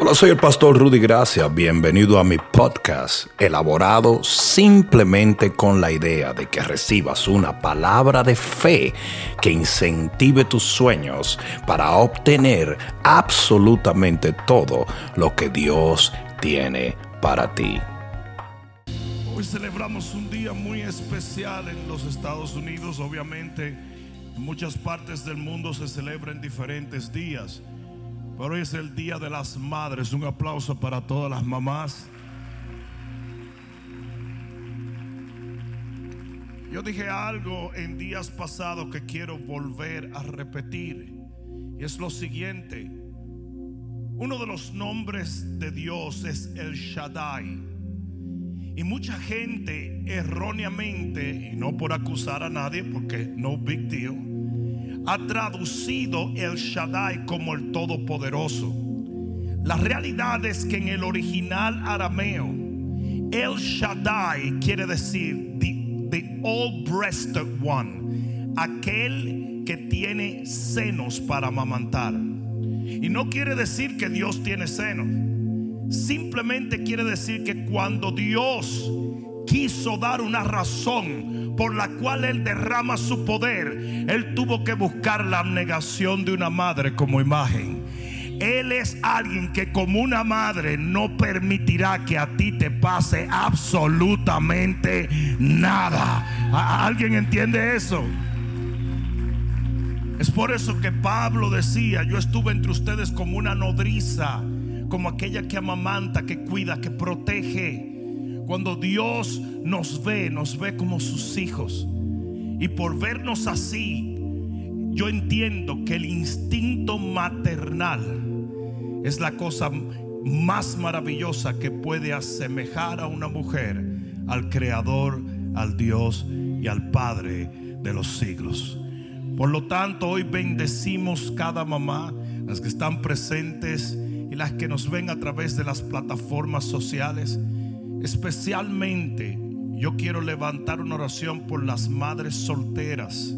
Hola, soy el pastor Rudy Gracia. Bienvenido a mi podcast, elaborado simplemente con la idea de que recibas una palabra de fe que incentive tus sueños para obtener absolutamente todo lo que Dios tiene para ti. Hoy celebramos un día muy especial en los Estados Unidos. Obviamente, en muchas partes del mundo se celebran diferentes días. Pero hoy es el Día de las Madres. Un aplauso para todas las mamás. Yo dije algo en días pasados que quiero volver a repetir. Y es lo siguiente. Uno de los nombres de Dios es el Shaddai. Y mucha gente erróneamente, y no por acusar a nadie, porque no big deal, ha traducido el Shaddai como el Todopoderoso. La realidad es que en el original arameo, el Shaddai quiere decir the, the all-breasted one, aquel que tiene senos para amamantar. Y no quiere decir que Dios tiene senos. Simplemente quiere decir que cuando Dios quiso dar una razón por la cual Él derrama su poder, Él tuvo que buscar la abnegación de una madre como imagen. Él es alguien que como una madre no permitirá que a ti te pase absolutamente nada. ¿Alguien entiende eso? Es por eso que Pablo decía, yo estuve entre ustedes como una nodriza, como aquella que amamanta, que cuida, que protege. Cuando Dios nos ve, nos ve como sus hijos. Y por vernos así, yo entiendo que el instinto maternal es la cosa más maravillosa que puede asemejar a una mujer al Creador, al Dios y al Padre de los siglos. Por lo tanto, hoy bendecimos cada mamá, las que están presentes y las que nos ven a través de las plataformas sociales. Especialmente yo quiero levantar una oración por las madres solteras.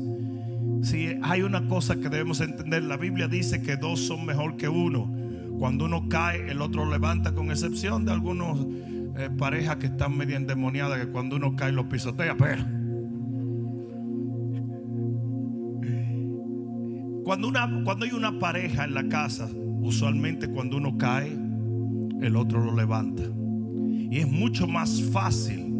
Si hay una cosa que debemos entender, la Biblia dice que dos son mejor que uno. Cuando uno cae, el otro levanta, con excepción de algunos eh, parejas que están medio endemoniadas, que cuando uno cae lo pisotea. Pero cuando, una, cuando hay una pareja en la casa, usualmente cuando uno cae, el otro lo levanta. Y es mucho más fácil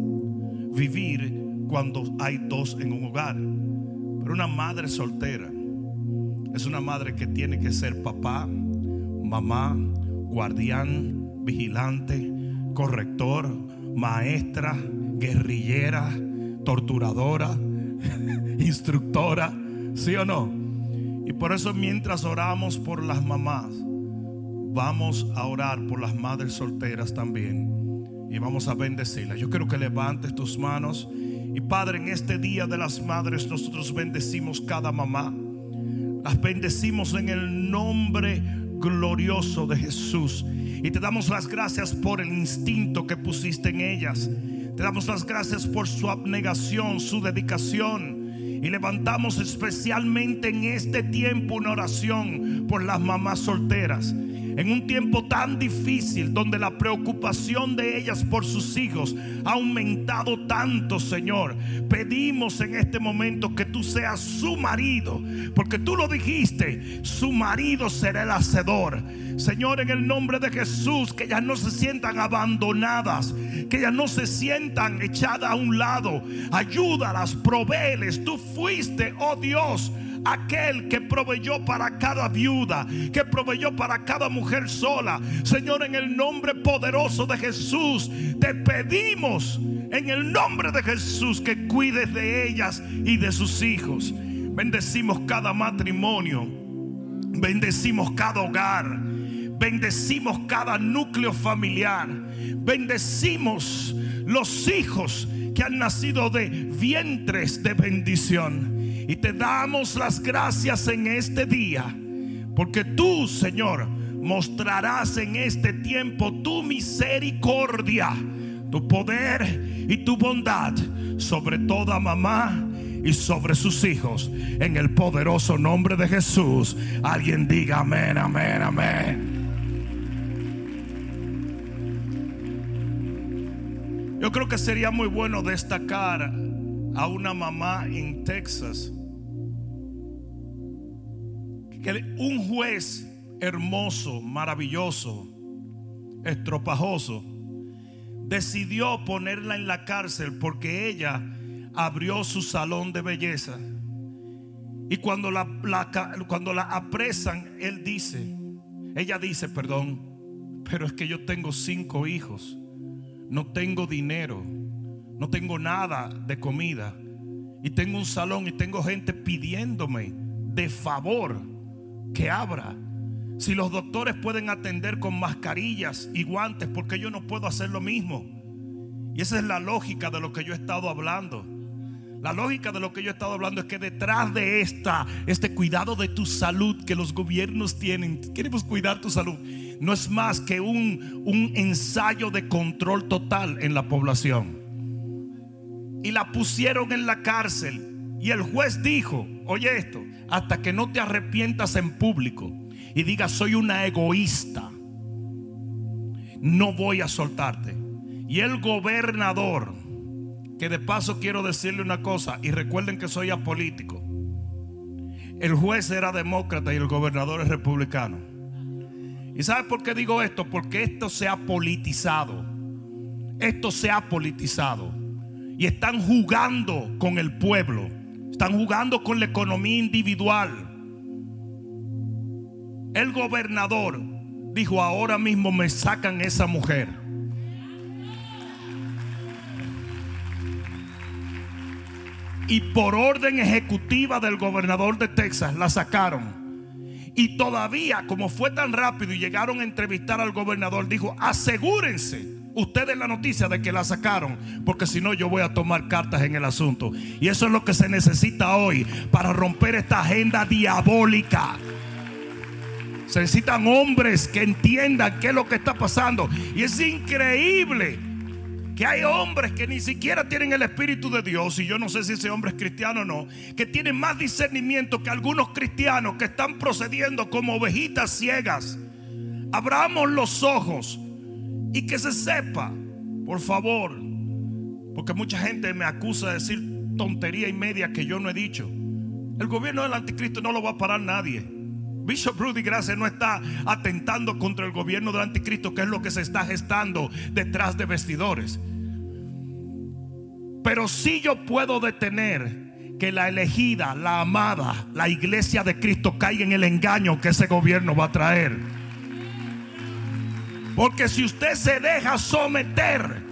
vivir cuando hay dos en un hogar. Pero una madre soltera es una madre que tiene que ser papá, mamá, guardián, vigilante, corrector, maestra, guerrillera, torturadora, instructora, ¿sí o no? Y por eso mientras oramos por las mamás, vamos a orar por las madres solteras también y vamos a bendecirla. Yo quiero que levantes tus manos. Y Padre, en este día de las madres, nosotros bendecimos cada mamá. Las bendecimos en el nombre glorioso de Jesús. Y te damos las gracias por el instinto que pusiste en ellas. Te damos las gracias por su abnegación, su dedicación. Y levantamos especialmente en este tiempo una oración por las mamás solteras en un tiempo tan difícil donde la preocupación de ellas por sus hijos ha aumentado tanto, Señor. Pedimos en este momento que tú seas su marido, porque tú lo dijiste, su marido será el hacedor. Señor, en el nombre de Jesús, que ellas no se sientan abandonadas, que ellas no se sientan echadas a un lado. Ayúdalas, proveeles. Tú fuiste, oh Dios aquel que proveyó para cada viuda, que proveyó para cada mujer sola. Señor, en el nombre poderoso de Jesús, te pedimos en el nombre de Jesús que cuides de ellas y de sus hijos. Bendecimos cada matrimonio, bendecimos cada hogar, bendecimos cada núcleo familiar, bendecimos los hijos que han nacido de vientres de bendición. Y te damos las gracias en este día, porque tú, Señor, mostrarás en este tiempo tu misericordia, tu poder y tu bondad sobre toda mamá y sobre sus hijos. En el poderoso nombre de Jesús, alguien diga amén, amén, amén. Yo creo que sería muy bueno destacar a una mamá en Texas. Que un juez hermoso, maravilloso, estropajoso, decidió ponerla en la cárcel porque ella abrió su salón de belleza. Y cuando la, cuando la apresan, él dice, ella dice, perdón, pero es que yo tengo cinco hijos, no tengo dinero, no tengo nada de comida. Y tengo un salón y tengo gente pidiéndome de favor que abra. Si los doctores pueden atender con mascarillas y guantes, porque yo no puedo hacer lo mismo? Y esa es la lógica de lo que yo he estado hablando. La lógica de lo que yo he estado hablando es que detrás de esta, este cuidado de tu salud que los gobiernos tienen, queremos cuidar tu salud, no es más que un, un ensayo de control total en la población. Y la pusieron en la cárcel. Y el juez dijo, oye esto, hasta que no te arrepientas en público y digas, soy una egoísta, no voy a soltarte. Y el gobernador que de paso quiero decirle una cosa y recuerden que soy apolítico. El juez era demócrata y el gobernador es republicano. ¿Y sabe por qué digo esto? Porque esto se ha politizado. Esto se ha politizado. Y están jugando con el pueblo. Están jugando con la economía individual. El gobernador dijo, ahora mismo me sacan esa mujer. y por orden ejecutiva del gobernador de Texas la sacaron. Y todavía, como fue tan rápido y llegaron a entrevistar al gobernador, dijo, asegúrense ustedes la noticia de que la sacaron, porque si no yo voy a tomar cartas en el asunto. Y eso es lo que se necesita hoy para romper esta agenda diabólica. Se necesitan hombres que entiendan qué es lo que está pasando. Y es increíble que hay hombres que ni siquiera tienen el Espíritu de Dios, y yo no sé si ese hombre es cristiano o no, que tienen más discernimiento que algunos cristianos que están procediendo como ovejitas ciegas. Abramos los ojos y que se sepa, por favor, porque mucha gente me acusa de decir tontería y media que yo no he dicho. El gobierno del anticristo no lo va a parar nadie. Bishop Rudy Grace no está atentando contra el gobierno del anticristo, que es lo que se está gestando detrás de vestidores. Pero si yo puedo detener que la elegida, la amada, la iglesia de Cristo caiga en el engaño que ese gobierno va a traer. Porque si usted se deja someter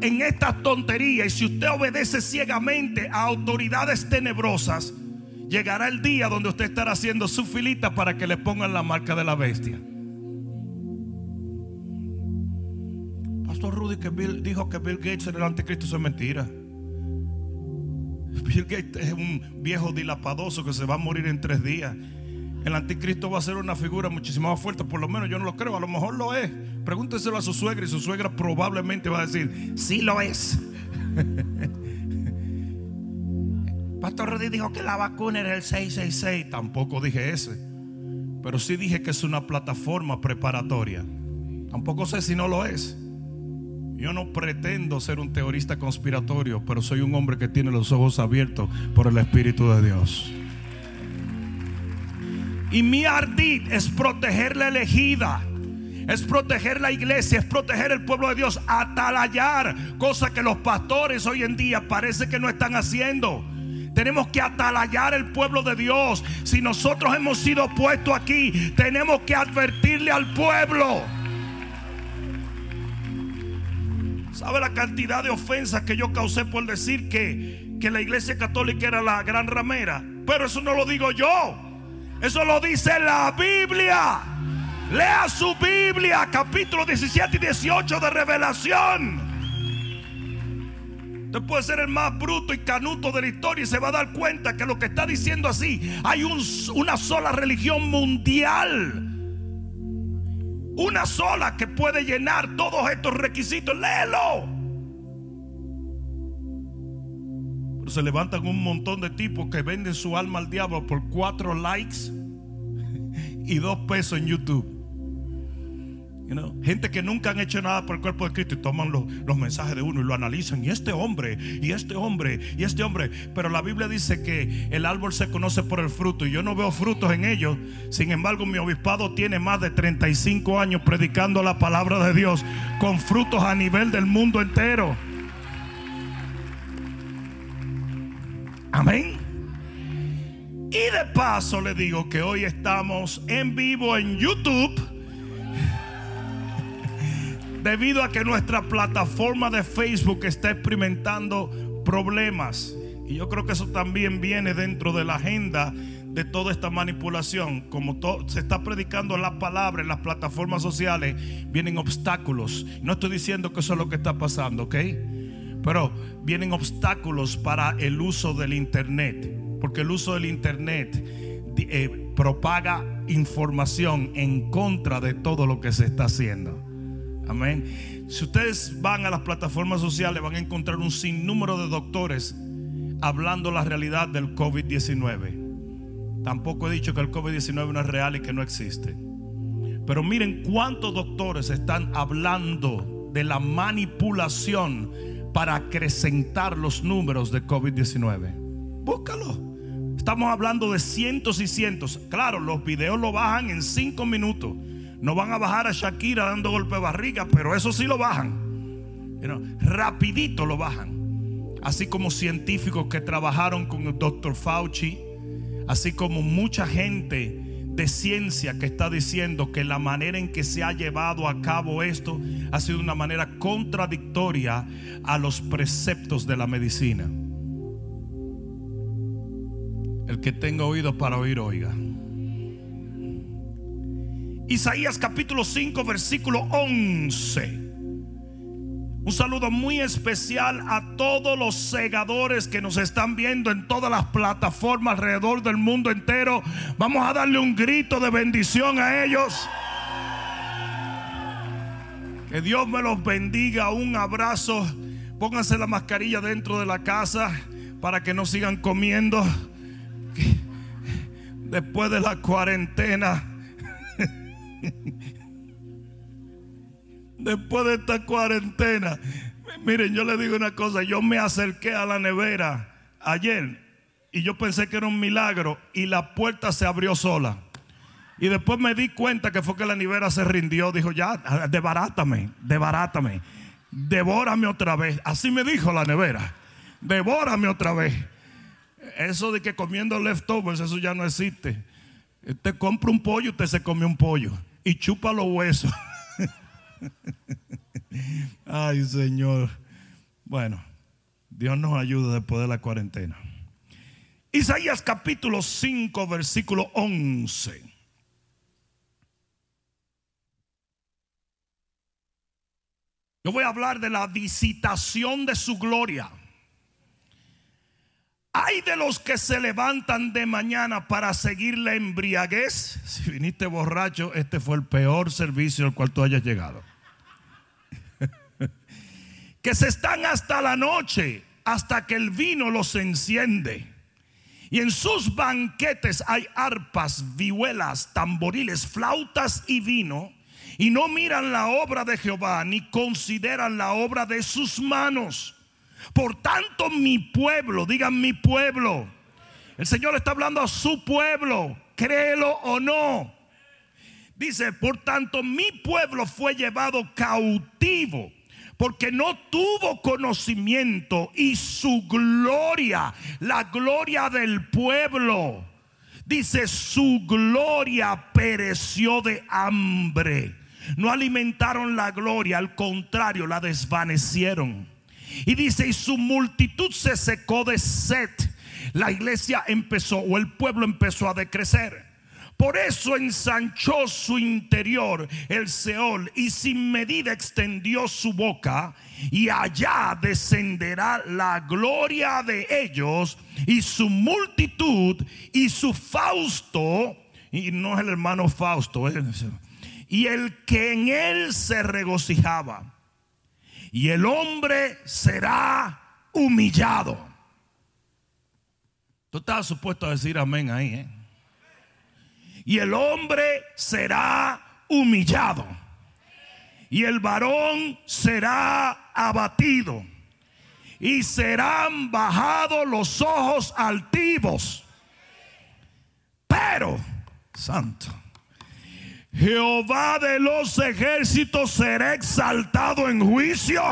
en estas tonterías y si usted obedece ciegamente a autoridades tenebrosas, llegará el día donde usted estará haciendo su filita para que le pongan la marca de la bestia. Pastor Rudy que dijo que Bill Gates era el anticristo, eso es mentira. Bill Gates es un viejo dilapadoso que se va a morir en tres días. El anticristo va a ser una figura muchísimo más fuerte, por lo menos yo no lo creo, a lo mejor lo es. Pregúnteselo a su suegra y su suegra probablemente va a decir, sí lo es. Pastor Rudy dijo que la vacuna era el 666. Tampoco dije ese. Pero sí dije que es una plataforma preparatoria. Tampoco sé si no lo es. Yo no pretendo ser un teorista conspiratorio, pero soy un hombre que tiene los ojos abiertos por el Espíritu de Dios. Y mi ardid es proteger la elegida. Es proteger la iglesia, es proteger el pueblo de Dios, atalayar, cosa que los pastores hoy en día parece que no están haciendo. Tenemos que atalayar el pueblo de Dios. Si nosotros hemos sido puestos aquí, tenemos que advertirle al pueblo. ¿Sabe la cantidad de ofensas que yo causé por decir que, que la iglesia católica era la gran ramera? Pero eso no lo digo yo. Eso lo dice la Biblia. Lea su Biblia, capítulo 17 y 18 de Revelación. Usted puede ser el más bruto y canuto de la historia y se va a dar cuenta que lo que está diciendo así, hay una sola religión mundial. Una sola que puede llenar todos estos requisitos. Léelo. Se levantan un montón de tipos que venden su alma al diablo por cuatro likes y dos pesos en YouTube. gente que nunca han hecho nada por el cuerpo de Cristo y toman los, los mensajes de uno y lo analizan. Y este hombre, y este hombre, y este hombre. Pero la Biblia dice que el árbol se conoce por el fruto y yo no veo frutos en ellos. Sin embargo, mi obispado tiene más de 35 años predicando la palabra de Dios con frutos a nivel del mundo entero. Amén. Y de paso le digo que hoy estamos en vivo en YouTube debido a que nuestra plataforma de Facebook está experimentando problemas. Y yo creo que eso también viene dentro de la agenda de toda esta manipulación. Como se está predicando la palabra en las plataformas sociales, vienen obstáculos. No estoy diciendo que eso es lo que está pasando, ¿ok? Pero vienen obstáculos para el uso del Internet. Porque el uso del Internet eh, propaga información en contra de todo lo que se está haciendo. Amén. Si ustedes van a las plataformas sociales, van a encontrar un sinnúmero de doctores hablando la realidad del COVID-19. Tampoco he dicho que el COVID-19 no es real y que no existe. Pero miren cuántos doctores están hablando de la manipulación para acrecentar los números de COVID-19. Búscalo. Estamos hablando de cientos y cientos. Claro, los videos lo bajan en cinco minutos. No van a bajar a Shakira dando golpe de barriga, pero eso sí lo bajan. rapidito lo bajan. Así como científicos que trabajaron con el doctor Fauci, así como mucha gente de ciencia que está diciendo que la manera en que se ha llevado a cabo esto ha sido una manera contradictoria a los preceptos de la medicina. El que tenga oído para oír, oiga. Isaías capítulo 5, versículo 11. Un saludo muy especial a todos los segadores que nos están viendo en todas las plataformas alrededor del mundo entero. Vamos a darle un grito de bendición a ellos. Que Dios me los bendiga. Un abrazo. Pónganse la mascarilla dentro de la casa para que no sigan comiendo. Después de la cuarentena Después de esta cuarentena, miren, yo le digo una cosa, yo me acerqué a la nevera ayer y yo pensé que era un milagro y la puerta se abrió sola. Y después me di cuenta que fue que la nevera se rindió, dijo, ya, debarátame, debarátame, devórame otra vez. Así me dijo la nevera, devórame otra vez. Eso de que comiendo leftovers, eso ya no existe. Usted compra un pollo, usted se come un pollo y chupa los huesos. Ay, Señor. Bueno, Dios nos ayuda después de la cuarentena. Isaías capítulo 5, versículo 11. Yo voy a hablar de la visitación de su gloria. Hay de los que se levantan de mañana para seguir la embriaguez. Si viniste borracho, este fue el peor servicio al cual tú hayas llegado. Que se están hasta la noche, hasta que el vino los enciende. Y en sus banquetes hay arpas, vihuelas, tamboriles, flautas y vino. Y no miran la obra de Jehová, ni consideran la obra de sus manos. Por tanto, mi pueblo, digan mi pueblo. El Señor está hablando a su pueblo, créelo o no. Dice, por tanto, mi pueblo fue llevado cautivo porque no tuvo conocimiento y su gloria, la gloria del pueblo, dice, su gloria pereció de hambre. No alimentaron la gloria, al contrario, la desvanecieron. Y dice, y su multitud se secó de sed. La iglesia empezó o el pueblo empezó a decrecer. Por eso ensanchó su interior el Seol y sin medida extendió su boca y allá descenderá la gloria de ellos y su multitud y su Fausto, y no es el hermano Fausto, y el que en él se regocijaba y el hombre será humillado. Tú estás supuesto a decir amén ahí, ¿eh? Y el hombre será humillado. y el varón será abatido y serán bajados los ojos altivos. Pero, santo, Jehová de los ejércitos será exaltado en juicio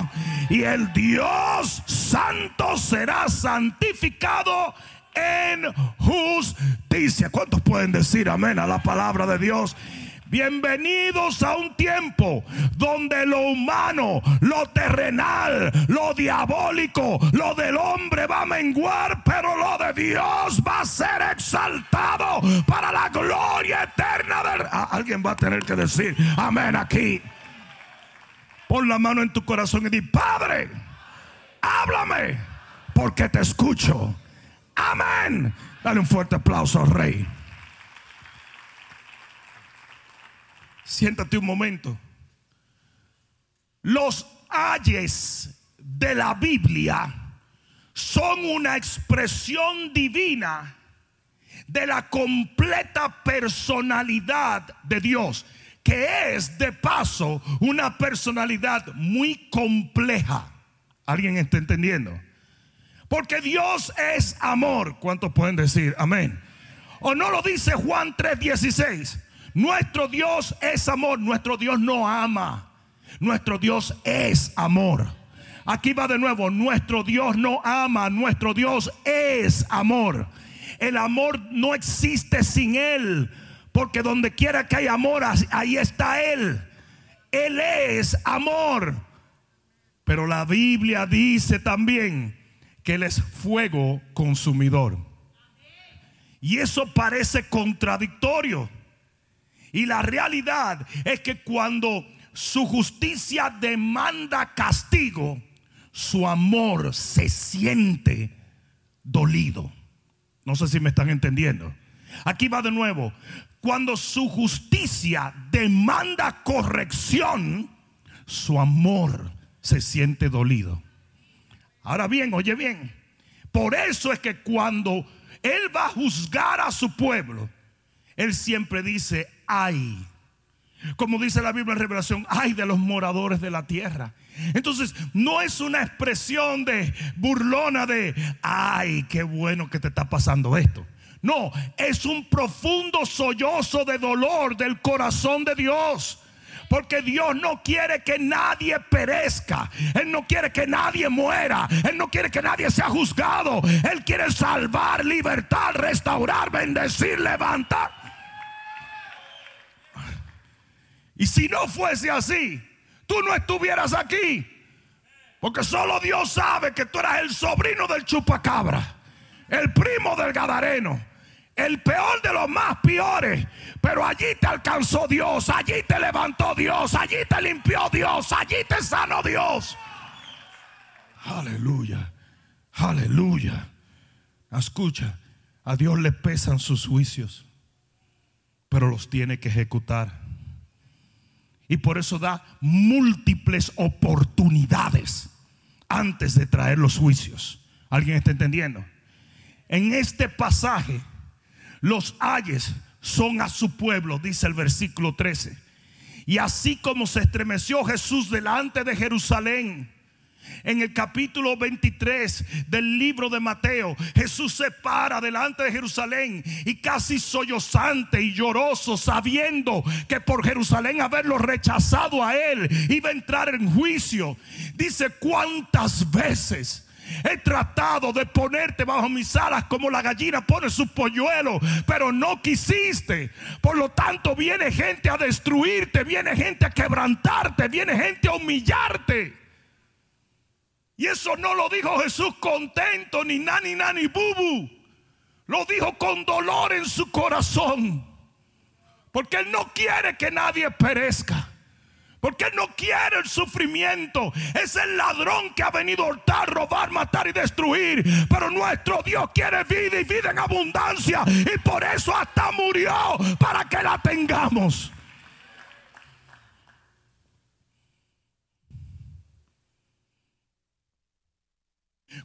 y el Dios santo será santificado en justicia. ¿Cuántos pueden decir amén a la palabra de Dios? Bienvenidos a un tiempo donde lo humano, lo terrenal, lo diabólico, lo del hombre va a menguar, pero lo de Dios va a ser exaltado para la gloria eterna del... alguien va a tener que decir amén aquí. Pon la mano en tu corazón y di, Padre, háblame, porque te escucho. Amén. Dale un fuerte aplauso al rey. Siéntate un momento. Los ayes de la Biblia son una expresión divina de la completa personalidad de Dios, que es de paso una personalidad muy compleja. ¿Alguien está entendiendo? Porque Dios es amor. ¿Cuántos pueden decir amén? ¿O no lo dice Juan 3:16? Nuestro Dios es amor, nuestro Dios no ama. Nuestro Dios es amor. Aquí va de nuevo, nuestro Dios no ama, nuestro Dios es amor. El amor no existe sin Él, porque donde quiera que hay amor, ahí está Él. Él es amor. Pero la Biblia dice también que Él es fuego consumidor. Y eso parece contradictorio. Y la realidad es que cuando su justicia demanda castigo, su amor se siente dolido. No sé si me están entendiendo. Aquí va de nuevo. Cuando su justicia demanda corrección, su amor se siente dolido. Ahora bien, oye bien. Por eso es que cuando Él va a juzgar a su pueblo, Él siempre dice, ay. Como dice la Biblia en Revelación, ay de los moradores de la tierra. Entonces, no es una expresión de burlona de, ay, qué bueno que te está pasando esto. No, es un profundo sollozo de dolor del corazón de Dios. Porque Dios no quiere que nadie perezca. Él no quiere que nadie muera. Él no quiere que nadie sea juzgado. Él quiere salvar, libertar, restaurar, bendecir, levantar. Y si no fuese así, tú no estuvieras aquí. Porque solo Dios sabe que tú eras el sobrino del chupacabra, el primo del gadareno, el peor de los más peores. Pero allí te alcanzó Dios, allí te levantó Dios, allí te limpió Dios, allí te sanó Dios. Aleluya, aleluya. Escucha, a Dios le pesan sus juicios, pero los tiene que ejecutar. Y por eso da múltiples oportunidades antes de traer los juicios. ¿Alguien está entendiendo? En este pasaje, los ayes son a su pueblo, dice el versículo 13. Y así como se estremeció Jesús delante de Jerusalén, en el capítulo 23 del libro de Mateo, Jesús se para delante de Jerusalén y casi sollozante y lloroso, sabiendo que por Jerusalén haberlo rechazado a él iba a entrar en juicio. Dice cuántas veces He tratado de ponerte bajo mis alas como la gallina pone su polluelo, pero no quisiste. Por lo tanto, viene gente a destruirte, viene gente a quebrantarte, viene gente a humillarte. Y eso no lo dijo Jesús contento, ni nani, nani, bubu. Lo dijo con dolor en su corazón. Porque Él no quiere que nadie perezca. Porque Él no quiere el sufrimiento. Es el ladrón que ha venido a hurtar, robar, matar y destruir. Pero nuestro Dios quiere vida y vida en abundancia. Y por eso hasta murió para que la tengamos.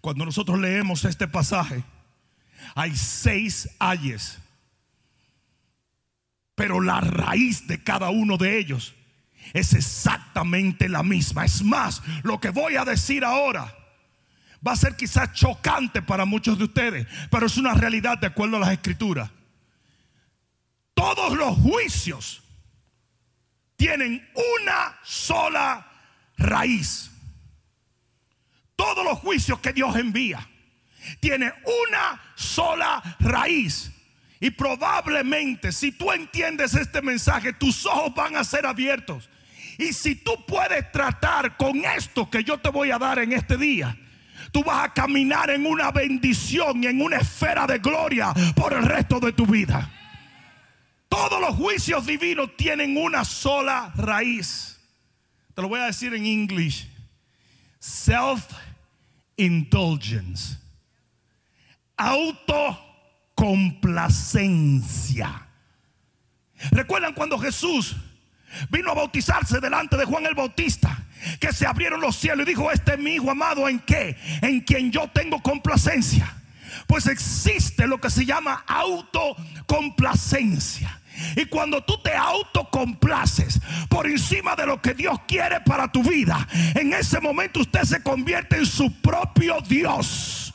Cuando nosotros leemos este pasaje, hay seis ayes. Pero la raíz de cada uno de ellos es exactamente la misma. Es más, lo que voy a decir ahora va a ser quizás chocante para muchos de ustedes, pero es una realidad de acuerdo a las escrituras. Todos los juicios tienen una sola raíz. Todos los juicios que Dios envía tienen una sola raíz. Y probablemente si tú entiendes este mensaje, tus ojos van a ser abiertos. Y si tú puedes tratar con esto que yo te voy a dar en este día, tú vas a caminar en una bendición y en una esfera de gloria por el resto de tu vida. Todos los juicios divinos tienen una sola raíz. Te lo voy a decir en inglés. Self-indulgence. Autocomplacencia. ¿Recuerdan cuando Jesús vino a bautizarse delante de Juan el Bautista? Que se abrieron los cielos y dijo, este es mi hijo amado en qué? En quien yo tengo complacencia. Pues existe lo que se llama autocomplacencia. Y cuando tú te autocomplaces por encima de lo que Dios quiere para tu vida, en ese momento usted se convierte en su propio Dios.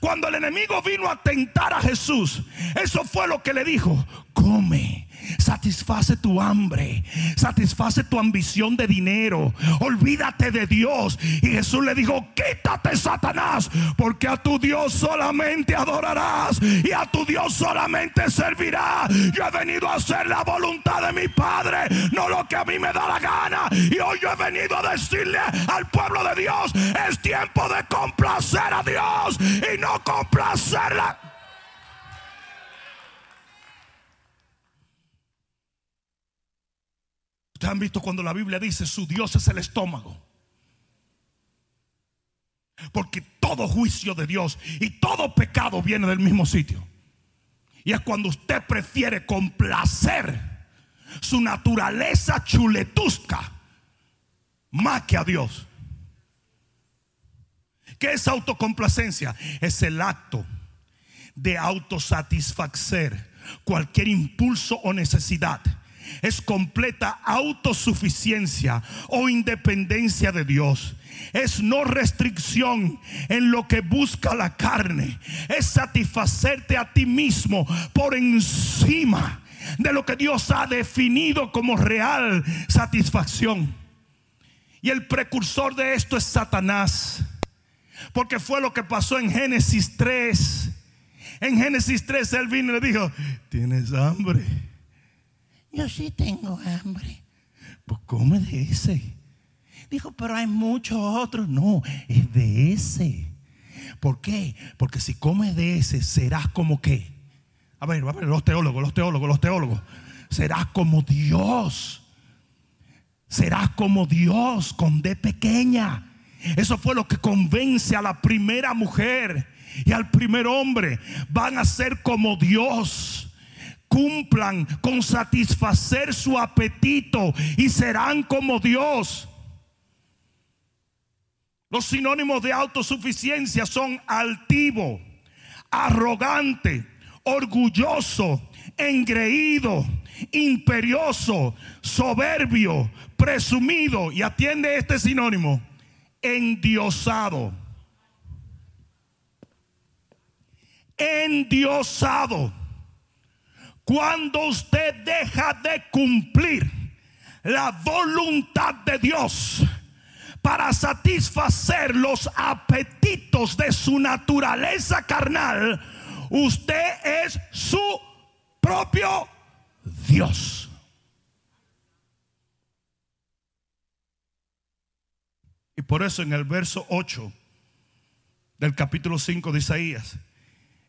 Cuando el enemigo vino a tentar a Jesús, eso fue lo que le dijo, come satisface tu hambre, satisface tu ambición de dinero, olvídate de Dios. Y Jesús le dijo, quítate Satanás, porque a tu Dios solamente adorarás y a tu Dios solamente servirá. Yo he venido a hacer la voluntad de mi Padre, no lo que a mí me da la gana. Y hoy yo he venido a decirle al pueblo de Dios, es tiempo de complacer a Dios y no complacerla. Ustedes han visto cuando la Biblia dice su Dios es el estómago. Porque todo juicio de Dios y todo pecado viene del mismo sitio. Y es cuando usted prefiere complacer su naturaleza chuletusca más que a Dios. ¿Qué es autocomplacencia? Es el acto de autosatisfacer cualquier impulso o necesidad es completa autosuficiencia o independencia de Dios. Es no restricción en lo que busca la carne. Es satisfacerte a ti mismo por encima de lo que Dios ha definido como real satisfacción. Y el precursor de esto es Satanás. Porque fue lo que pasó en Génesis 3. En Génesis 3 él vino y le dijo, tienes hambre yo sí tengo hambre. Pues come de ese. Dijo, pero hay muchos otros. No, es de ese. ¿Por qué? Porque si comes de ese, serás como qué. A ver, a ver, los teólogos, los teólogos, los teólogos. Serás como Dios. Serás como Dios con D pequeña. Eso fue lo que convence a la primera mujer y al primer hombre. Van a ser como Dios cumplan con satisfacer su apetito y serán como Dios. Los sinónimos de autosuficiencia son altivo, arrogante, orgulloso, engreído, imperioso, soberbio, presumido. Y atiende este sinónimo, endiosado. Endiosado. Cuando usted deja de cumplir la voluntad de Dios para satisfacer los apetitos de su naturaleza carnal, usted es su propio Dios. Y por eso en el verso 8 del capítulo 5 de Isaías,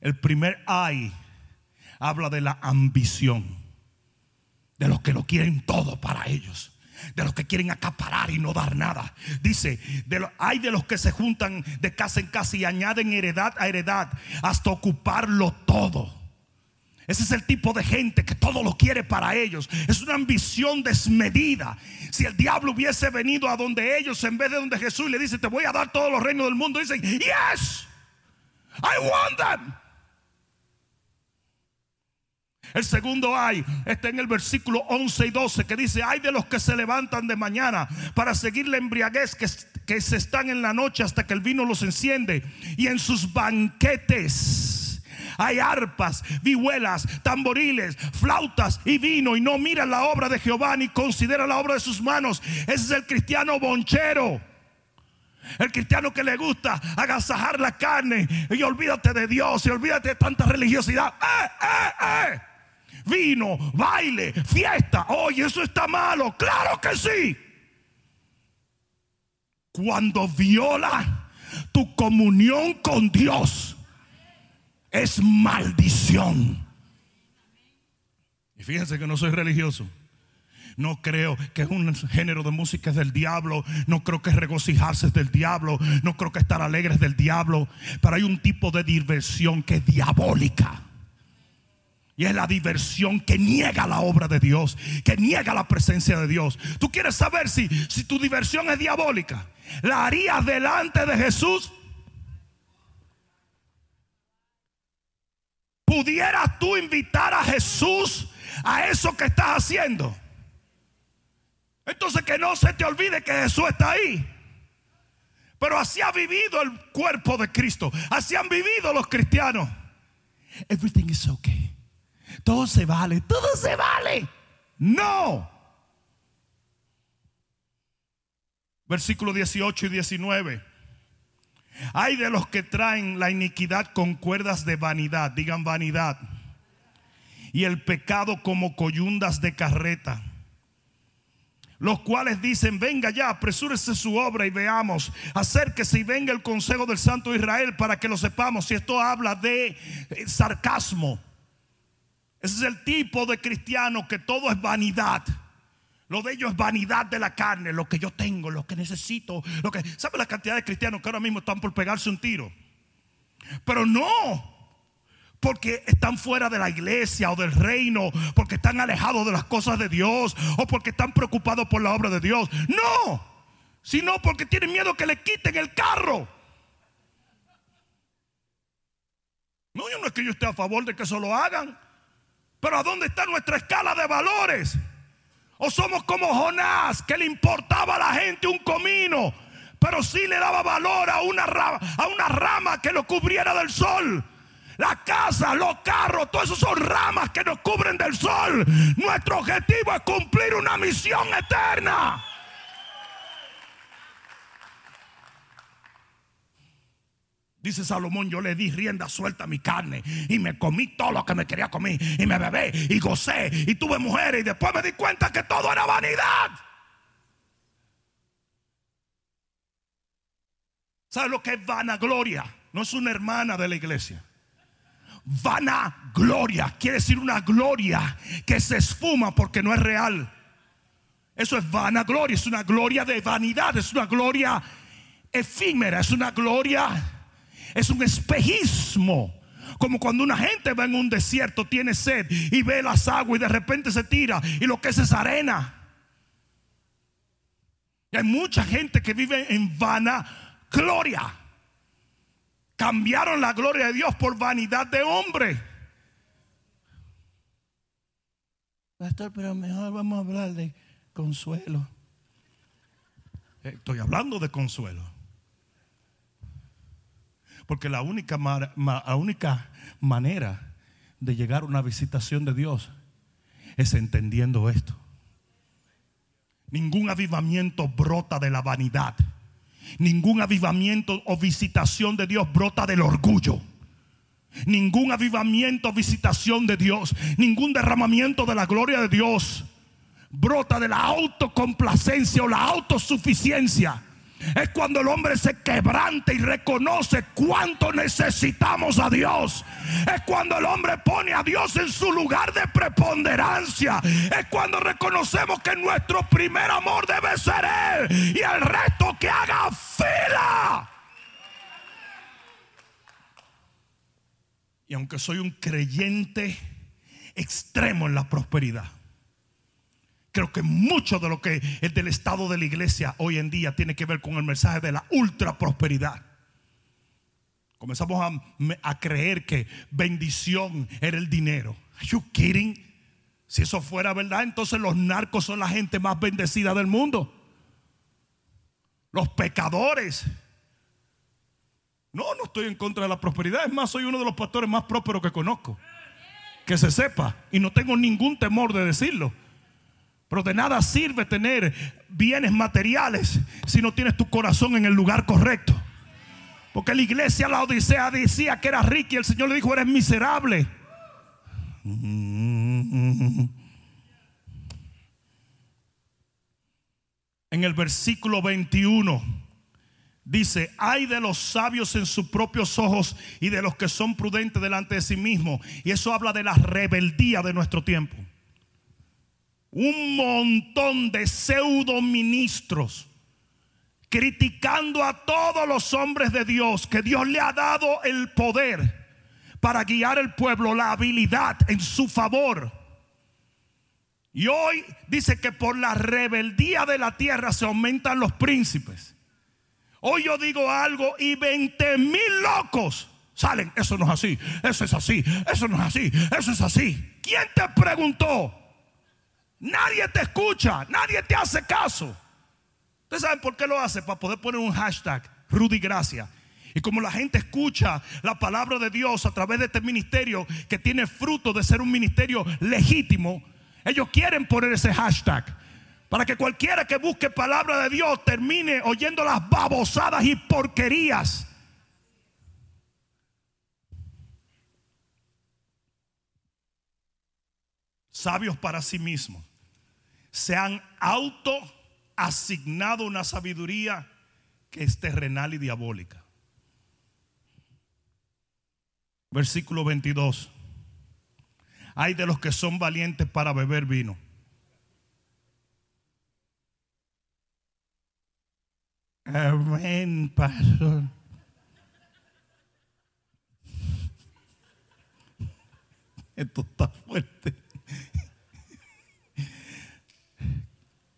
el primer ay habla de la ambición, de los que lo quieren todo para ellos de los que quieren acaparar y no dar nada. Dice, de hay de los que se juntan de casa en casa y añaden heredad a heredad hasta ocuparlo todo. Ese es el tipo de gente que todo lo quiere para ellos. Es una ambición desmedida. Si el diablo hubiese venido a donde ellos en vez de donde Jesús le dice, te voy a dar todos los reinos del mundo, dicen, yes, I want them. El segundo hay está en el versículo 11 y 12 que dice, hay de los que se levantan de mañana para seguir la embriaguez que, que se están en la noche hasta que el vino los enciende. Y en sus banquetes hay arpas, vihuelas, tamboriles, flautas y vino y no miran la obra de Jehová ni consideran la obra de sus manos. Ese es el cristiano bonchero. El cristiano que le gusta agasajar la carne y olvídate de Dios y olvídate de tanta religiosidad. ¡Eh, eh, eh! Vino, baile, fiesta. Oye, eso está malo. Claro que sí. Cuando viola tu comunión con Dios, es maldición. Y fíjense que no soy religioso. No creo que es un género de música es del diablo. No creo que regocijarse es del diablo. No creo que estar alegres es del diablo. Pero hay un tipo de diversión que es diabólica. Y es la diversión que niega la obra de Dios, que niega la presencia de Dios. Tú quieres saber si, si tu diversión es diabólica. ¿La harías delante de Jesús? ¿Pudieras tú invitar a Jesús a eso que estás haciendo? Entonces que no se te olvide que Jesús está ahí. Pero así ha vivido el cuerpo de Cristo. Así han vivido los cristianos. Everything is okay. Todo se vale. Todo se vale. No. Versículo 18 y 19. Hay de los que traen la iniquidad con cuerdas de vanidad. Digan vanidad. Y el pecado como coyundas de carreta los cuales dicen, venga ya, apresúrese su obra y veamos, acérquese y venga el consejo del Santo Israel para que lo sepamos. Si esto habla de eh, sarcasmo, ese es el tipo de cristiano que todo es vanidad. Lo de ellos es vanidad de la carne, lo que yo tengo, lo que necesito, lo que ¿sabe la cantidad de cristianos que ahora mismo están por pegarse un tiro? Pero no, porque están fuera de la iglesia o del reino, porque están alejados de las cosas de Dios o porque están preocupados por la obra de Dios. No, sino porque tienen miedo que le quiten el carro. No, yo no es que yo esté a favor de que eso lo hagan, pero ¿a dónde está nuestra escala de valores? O somos como Jonás, que le importaba a la gente un comino, pero sí le daba valor a una rama, a una rama que lo cubriera del sol. La casa, los carros, todo eso son ramas que nos cubren del sol. Nuestro objetivo es cumplir una misión eterna. Dice Salomón, yo le di rienda suelta a mi carne y me comí todo lo que me quería comer y me bebé y gocé y tuve mujeres y después me di cuenta que todo era vanidad. ¿Sabe lo que es vanagloria? No es una hermana de la iglesia vana gloria. Quiere decir una gloria que se esfuma porque no es real. Eso es vana gloria, es una gloria de vanidad, es una gloria efímera, es una gloria, es un espejismo. Como cuando una gente va en un desierto, tiene sed y ve las aguas y de repente se tira y lo que es es arena. hay mucha gente que vive en vana gloria. Cambiaron la gloria de Dios por vanidad de hombre. Pastor, pero mejor vamos a hablar de consuelo. Eh, estoy hablando de consuelo. Porque la única, manera de llegar a una visitación de Dios es entendiendo esto. Ningún avivamiento brota de la vanidad. Ningún avivamiento o visitación de Dios brota del orgullo. Ningún avivamiento o visitación de Dios, ningún derramamiento de la gloria de Dios brota de la autocomplacencia o la autosuficiencia es cuando el hombre se quebranta y reconoce cuánto necesitamos a Dios. Es cuando el hombre pone a Dios en su lugar de preponderancia. Es cuando reconocemos que nuestro primer amor debe ser Él y el resto que haga fila. Y aunque soy un creyente extremo en la prosperidad Creo que mucho de lo que es del estado de la iglesia hoy en día tiene que ver con el mensaje de la ultra prosperidad. Comenzamos a, creer que bendición era el dinero. Are you kidding? Si eso fuera verdad, entonces los narcos son la gente más bendecida del mundo. Los pecadores. No, no estoy en contra de la prosperidad. Es más, soy uno de los pastores más prósperos que conozco. Que se sepa. Y no tengo ningún temor de decirlo. Pero de nada sirve tener bienes materiales si no tienes tu corazón en el lugar correcto. Porque la iglesia, la Odisea, decía que era rica y el Señor le dijo, eres miserable. En el versículo 21 dice, hay de los sabios en sus propios ojos y de los que son prudentes delante de sí mismos. Y eso habla de la rebeldía de nuestro tiempo. Un montón de pseudo ministros criticando a todos los hombres de Dios, que Dios le ha dado el poder para guiar el pueblo, la habilidad en su favor. Y hoy dice que por la rebeldía de la tierra se aumentan los príncipes. Hoy yo digo algo y 20 mil locos salen. Eso no es así, eso es así, eso no es así, eso es así. ¿Quién te preguntó? Nadie te escucha, nadie te hace caso. ¿Ustedes saben por qué lo hace? Para poder poner un hashtag, Rudy Gracia. Y como la gente escucha la palabra de Dios a través de este ministerio que tiene fruto de ser un ministerio legítimo, ellos quieren poner ese hashtag. Para que cualquiera que busque palabra de Dios termine oyendo las babosadas y porquerías. Sabios para sí mismos. Se han auto asignado una sabiduría que es terrenal y diabólica. Versículo 22. Hay de los que son valientes para beber vino. Amén, pastor. Esto está fuerte.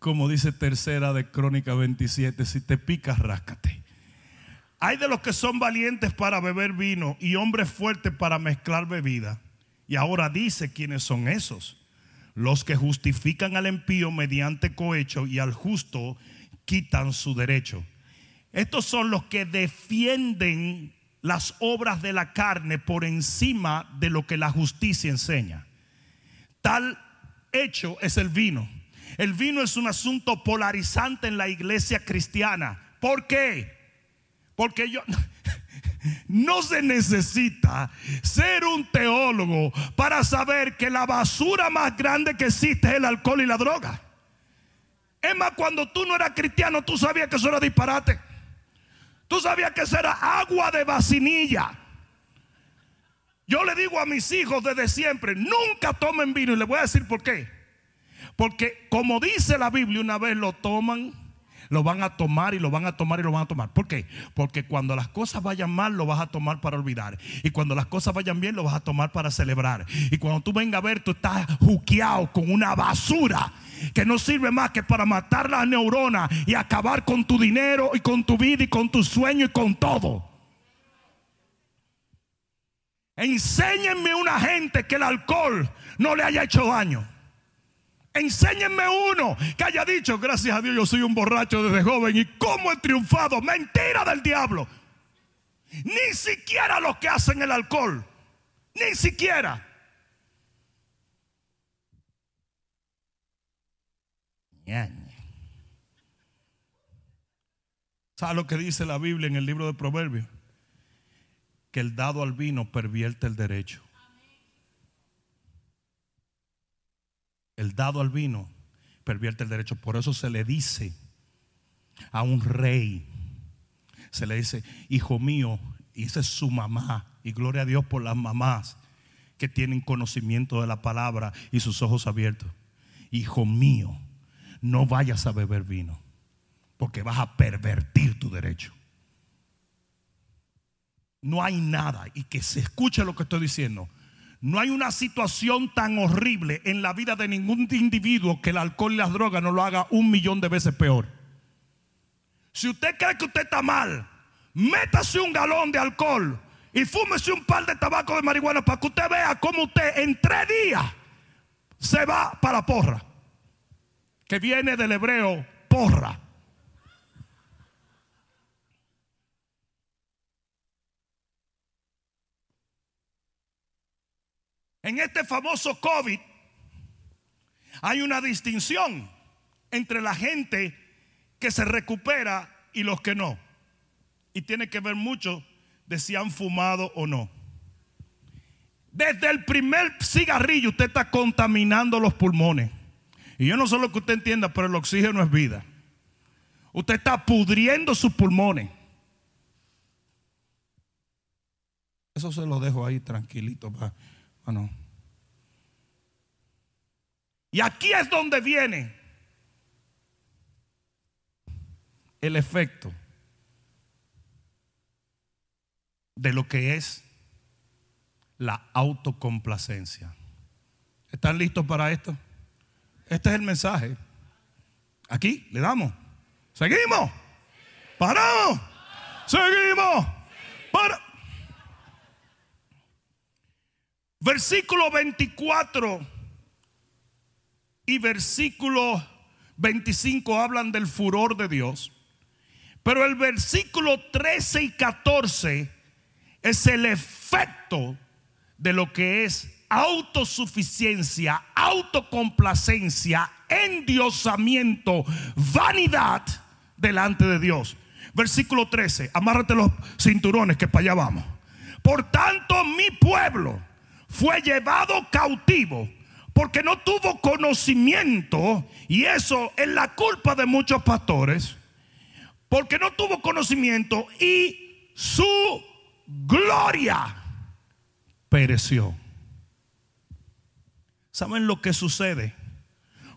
Como dice tercera de Crónica 27, si te picas, ráscate. Hay de los que son valientes para beber vino y hombres fuertes para mezclar bebida. Y ahora dice quiénes son esos. Los que justifican al impío mediante cohecho y al justo quitan su derecho. Estos son los que defienden las obras de la carne por encima de lo que la justicia enseña. Tal hecho es el vino. El vino es un asunto polarizante en la iglesia cristiana. ¿Por qué? Porque yo no se necesita ser un teólogo para saber que la basura más grande que existe es el alcohol y la droga. Es más, cuando tú no eras cristiano, tú sabías que eso era disparate. Tú sabías que eso era agua de vacinilla. Yo le digo a mis hijos desde siempre, nunca tomen vino y les voy a decir por qué. Porque como dice la Biblia, una vez lo toman, lo van a tomar y lo van a tomar y lo van a tomar. ¿Por qué? Porque cuando las cosas vayan mal, lo vas a tomar para olvidar. Y cuando las cosas vayan bien, lo vas a tomar para celebrar. Y cuando tú vengas a ver, tú estás juqueado con una basura que no sirve más que para matar las neuronas y acabar con tu dinero y con tu vida y con tu sueño y con todo. Enséñenme una gente que el alcohol no le haya hecho daño. Enséñenme uno que haya dicho, gracias a Dios yo soy un borracho desde joven y cómo he triunfado. Mentira del diablo. Ni siquiera los que hacen el alcohol. Ni siquiera. ¿Sabe lo que dice la Biblia en el libro de Proverbios? Que el dado al vino pervierte el derecho. El dado al vino pervierte el derecho. Por eso se le dice a un rey, se le dice, hijo mío, y esa es su mamá, y gloria a Dios por las mamás que tienen conocimiento de la palabra y sus ojos abiertos. Hijo mío, no vayas a beber vino, porque vas a pervertir tu derecho. No hay nada, y que se escuche lo que estoy diciendo, no hay una situación tan horrible en la vida de ningún individuo que el alcohol y las drogas no lo haga un millón de veces peor. Si usted cree que usted está mal, métase un galón de alcohol y fúmese un par de tabaco de marihuana para que usted vea cómo usted en tres días se va para porra. Que viene del hebreo porra. En este famoso COVID hay una distinción entre la gente que se recupera y los que no. Y tiene que ver mucho de si han fumado o no. Desde el primer cigarrillo usted está contaminando los pulmones. Y yo no sé lo que usted entienda, pero el oxígeno es vida. Usted está pudriendo sus pulmones. Eso se lo dejo ahí tranquilito. Para, no. Y aquí es donde viene el efecto de lo que es la autocomplacencia. ¿Están listos para esto? Este es el mensaje. Aquí le damos. Seguimos. Paramos. Seguimos. Para. Versículo 24 y versículo 25 hablan del furor de Dios. Pero el versículo 13 y 14 es el efecto de lo que es autosuficiencia, autocomplacencia, endiosamiento, vanidad delante de Dios. Versículo 13, amárrate los cinturones que para allá vamos. Por tanto, mi pueblo fue llevado cautivo porque no tuvo conocimiento, y eso es la culpa de muchos pastores, porque no tuvo conocimiento y su gloria pereció. ¿Saben lo que sucede?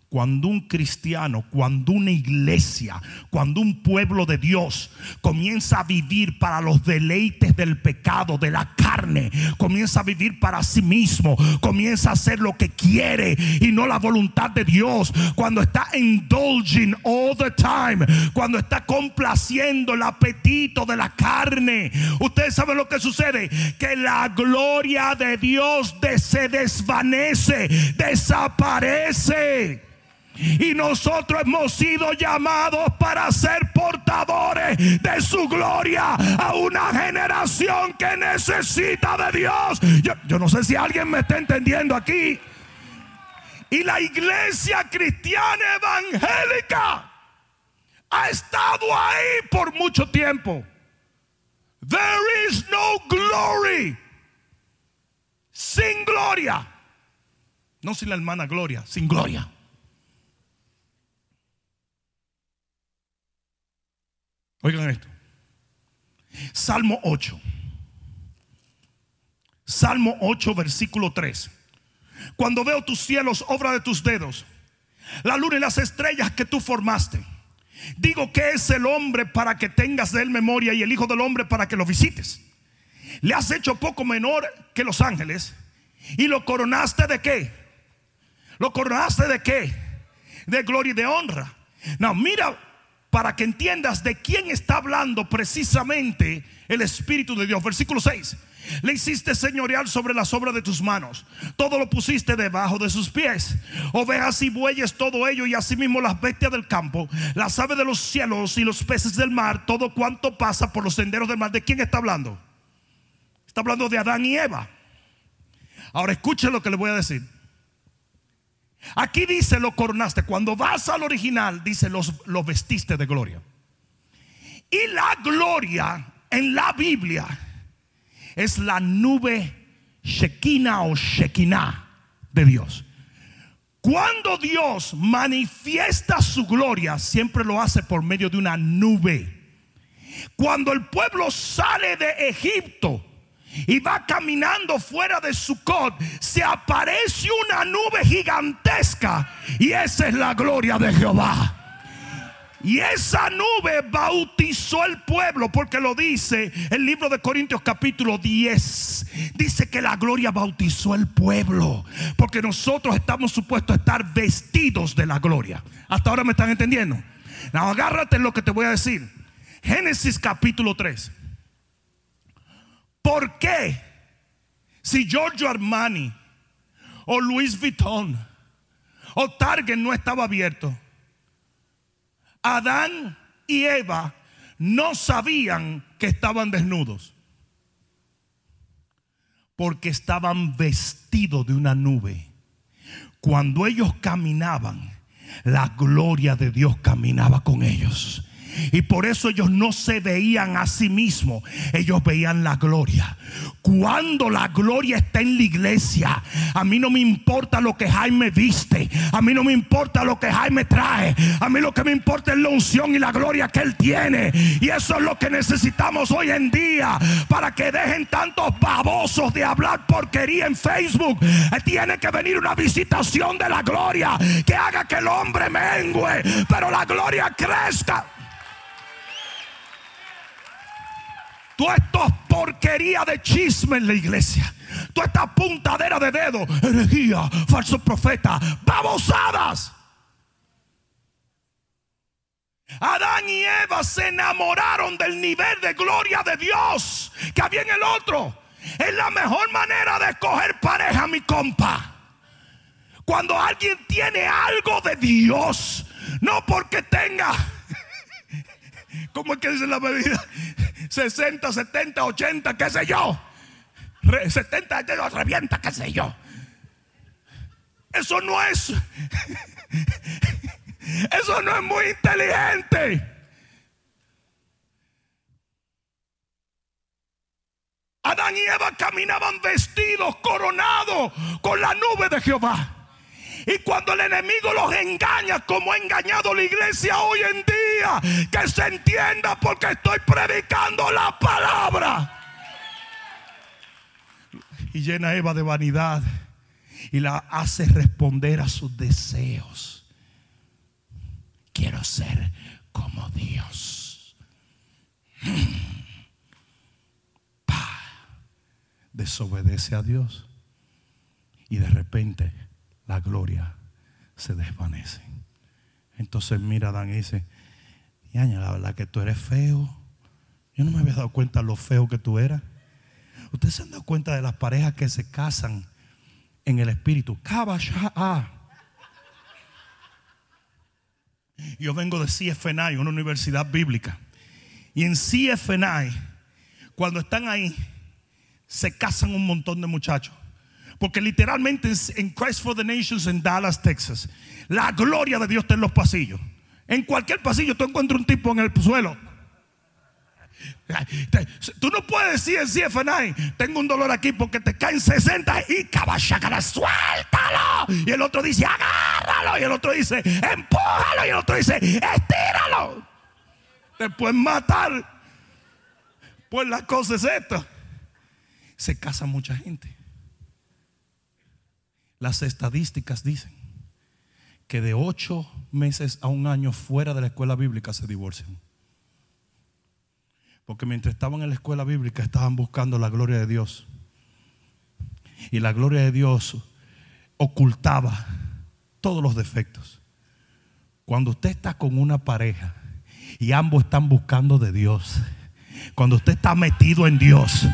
Cuando un cristiano, cuando una iglesia, cuando un pueblo de Dios comienza a vivir para los deleites del pecado, de la carne, comienza a vivir para sí mismo, comienza a hacer lo que quiere y no la voluntad de Dios, cuando está indulging all the time, cuando está complaciendo el apetito de la carne, ustedes saben lo que sucede, que la gloria de Dios se desvanece, desaparece. Y nosotros hemos sido llamados para ser portadores de su gloria a una generación que necesita de Dios. Yo, no sé si alguien me está entendiendo aquí. Y la iglesia cristiana evangélica ha estado ahí por mucho tiempo. There is no glory. Sin gloria. No sin la hermana Gloria, sin gloria. Oigan esto. Salmo 8. Salmo 8, versículo 3. Cuando veo tus cielos, obra de tus dedos, la luna y las estrellas que tú formaste, digo que es el hombre para que tengas de él memoria y el hijo del hombre para que lo visites. Le has hecho poco menor que los ángeles y lo coronaste de qué? Lo coronaste de qué? De gloria y de honra. No, mira para que entiendas de quién está hablando precisamente el Espíritu de Dios. Versículo 6. Le hiciste señorial sobre las obras de tus manos. Todo lo pusiste debajo de sus pies. Ovejas y bueyes, todo ello, y asimismo las bestias del campo, las aves de los cielos y los peces del mar, todo cuanto pasa por los senderos del mar. ¿De quién está hablando? Está hablando de Adán y Eva. Ahora escuchen lo que le voy a decir. Aquí dice lo coronaste. Cuando vas al original, dice los, los vestiste de gloria. Y la gloria en la Biblia es la nube Shekinah o Shekinah de Dios. Cuando Dios manifiesta su gloria, siempre lo hace por medio de una nube. Cuando el pueblo sale de Egipto, y va caminando fuera de su cot, se aparece una nube gigantesca y esa es la gloria de Jehová. Y esa nube bautizó el pueblo, porque lo dice el libro de Corintios capítulo 10. Dice que la gloria bautizó el pueblo, porque nosotros estamos supuestos a estar vestidos de la gloria. Hasta ahora me están entendiendo. Agárrate lo que te voy a decir. Génesis capítulo 3. ¿Por qué? Si Giorgio Armani o Luis Vuitton o Target no estaba abierto, Adán y Eva no sabían que estaban desnudos. Porque estaban vestidos de una nube. Cuando ellos caminaban, la gloria de Dios caminaba con ellos. Y por eso ellos no se veían a sí mismos, ellos veían la gloria. Cuando la gloria está en la iglesia, a mí no me importa lo que Jaime viste, a mí no me importa lo que Jaime trae, a mí lo que me importa es la unción y la gloria que él tiene. Y eso es lo que necesitamos hoy en día para que dejen tantos babosos de hablar porquería en Facebook. Tiene que venir una visitación de la gloria que haga que el hombre mengue, pero la gloria crezca. Tú estás porquería de chisme en la iglesia. Tú estás puntadera de dedo, herejía, falso profeta, babosadas. Adán y Eva se enamoraron del nivel de gloria de Dios que había en el otro. Es la mejor manera de escoger pareja, mi compa. Cuando alguien tiene algo de Dios, no porque tenga, ¿cómo es que dice la bebida? 60, 70, 80, qué sé yo. 70 lo revienta, qué sé yo. Eso no es. Eso no es muy inteligente. Adán y Eva caminaban vestidos, coronados con la nube de Jehová. Y cuando el enemigo los engaña como ha engañado la iglesia hoy en día, que se entienda porque estoy predicando la palabra. Y llena Eva de vanidad y la hace responder a sus deseos. Quiero ser como Dios. Desobedece a Dios. Y de repente la gloria se desvanece. Entonces mira Adán y dice, Yaña, la verdad que tú eres feo. Yo no me había dado cuenta de lo feo que tú eras. Ustedes se han dado cuenta de las parejas que se casan en el espíritu. Yo vengo de CFNI, una universidad bíblica. Y en CFNI, cuando están ahí, se casan un montón de muchachos. Porque literalmente en Christ for the Nations en Dallas, Texas, la gloria de Dios está en los pasillos. En cualquier pasillo tú encuentras un tipo en el suelo. Tú no puedes decir en CFNI, tengo un dolor aquí porque te caen 60 y cabachacala, suéltalo. Y el otro dice, agárralo. Y el otro dice, empújalo. Y el otro dice, estíralo. Te pueden matar. Pues la cosa es esta. Se casa mucha gente. Las estadísticas dicen que de ocho meses a un año fuera de la escuela bíblica se divorcian. Porque mientras estaban en la escuela bíblica estaban buscando la gloria de Dios. Y la gloria de Dios ocultaba todos los defectos. Cuando usted está con una pareja y ambos están buscando de Dios, cuando usted está metido en Dios,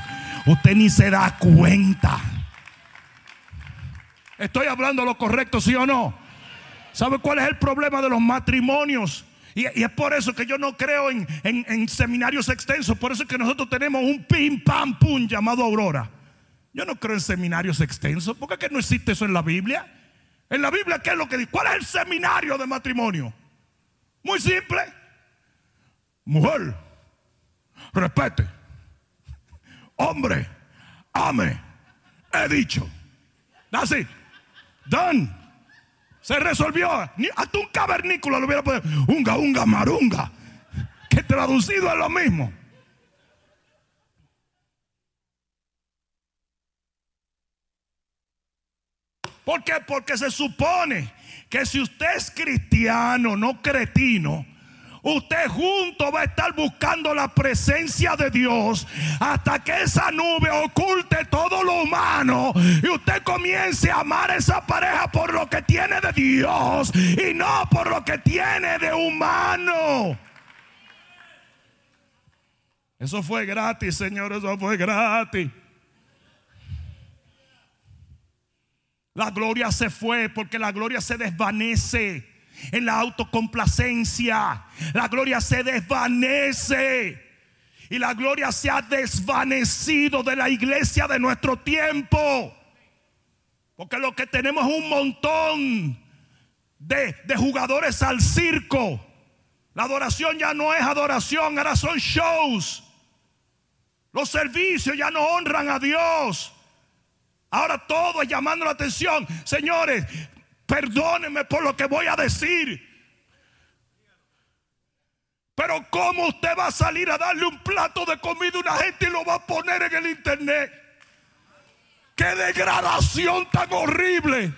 usted ni se da cuenta ¿Estoy hablando lo correcto, sí o no? ¿Sabe cuál es el problema de los matrimonios? Y, es por eso que yo no creo en, seminarios extensos. Por eso es que nosotros tenemos un pim pam pum llamado Aurora. Yo no creo en seminarios extensos. ¿Por qué no existe eso en la Biblia? En la Biblia, ¿qué es lo que dice? ¿Cuál es el seminario de matrimonio? Muy simple. Mujer, respete. Hombre, ame. He dicho. Así. Done. Se resolvió. Hasta un cavernícola lo hubiera podido. Unga, unga, marunga. Que traducido es lo mismo. ¿Por qué? Porque se supone que si usted es cristiano, no cretino, usted junto va a estar buscando la presencia de Dios hasta que esa nube oculte todo lo humano y usted comience a amar a esa pareja por lo que tiene de Dios y no por lo que tiene de humano. Eso fue gratis, Señor, eso fue gratis. La gloria se fue porque la gloria se desvanece en la autocomplacencia. La gloria se desvanece. Y la gloria se ha desvanecido de la iglesia de nuestro tiempo. Porque lo que tenemos es un montón de, de jugadores al circo. La adoración ya no es adoración, ahora son shows. Los servicios ya no honran a Dios. Ahora todo es llamando la atención. Señores, perdónenme por lo que voy a decir. Pero ¿cómo usted va a salir a darle un plato de comida a una gente y lo va a poner en el internet? ¡Qué degradación tan horrible!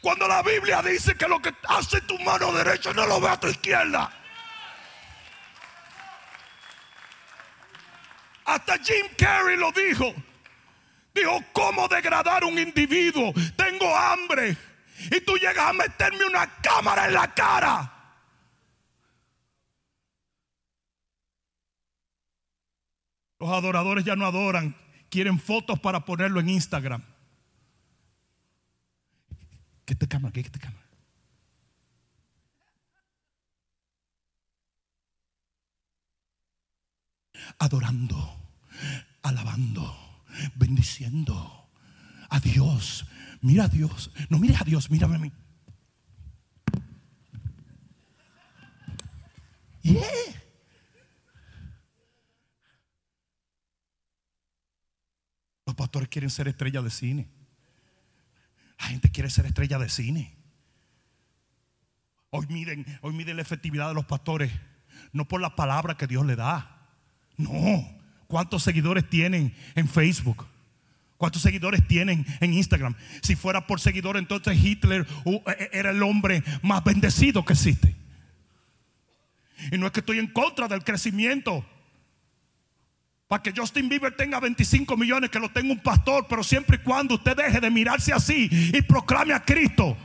Cuando la Biblia dice que lo que hace tu mano derecha no lo ve a tu izquierda. Hasta Jim Carrey lo dijo. Dijo, ¿cómo degradar un individuo? Tengo hambre. Y tú llegas a meterme una cámara en la cara. Los adoradores ya no adoran. Quieren fotos para ponerlo en Instagram. ¿Qué te cámara? ¿Qué te cámara? Adorando, alabando bendiciendo a Dios. Mira a Dios. No mires a Dios, mírame a mí. Los pastores quieren ser estrella de cine. La gente quiere ser estrella de cine. Hoy miden, hoy miden la efectividad de los pastores, no por la palabra que Dios le da. No, ¿Cuántos seguidores tienen en Facebook? ¿Cuántos seguidores tienen en Instagram? Si fuera por seguidor, entonces Hitler e, e, era el hombre más bendecido que existe. Y no es que estoy en contra del crecimiento. Para que Justin Bieber tenga 25 millones, que lo tenga un pastor, pero siempre y cuando usted deje de mirarse así y proclame a Cristo.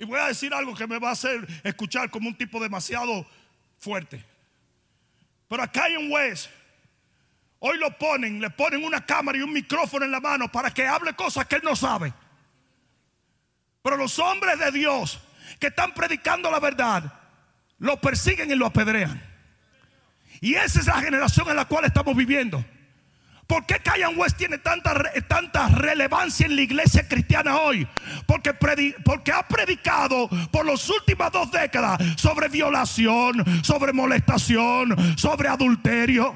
Y voy a decir algo que me va a hacer escuchar como un tipo demasiado fuerte. Pero acá un West, hoy lo ponen, le ponen una cámara y un micrófono en la mano para que hable cosas que él no sabe. Pero los hombres de Dios que están predicando la verdad, lo persiguen y lo apedrean. Y esa es la generación en la cual estamos viviendo. ¿Por qué Cayan West tiene tanta, relevancia en la iglesia cristiana hoy? Porque, porque ha predicado por las últimas dos décadas sobre violación, sobre molestación, sobre adulterio.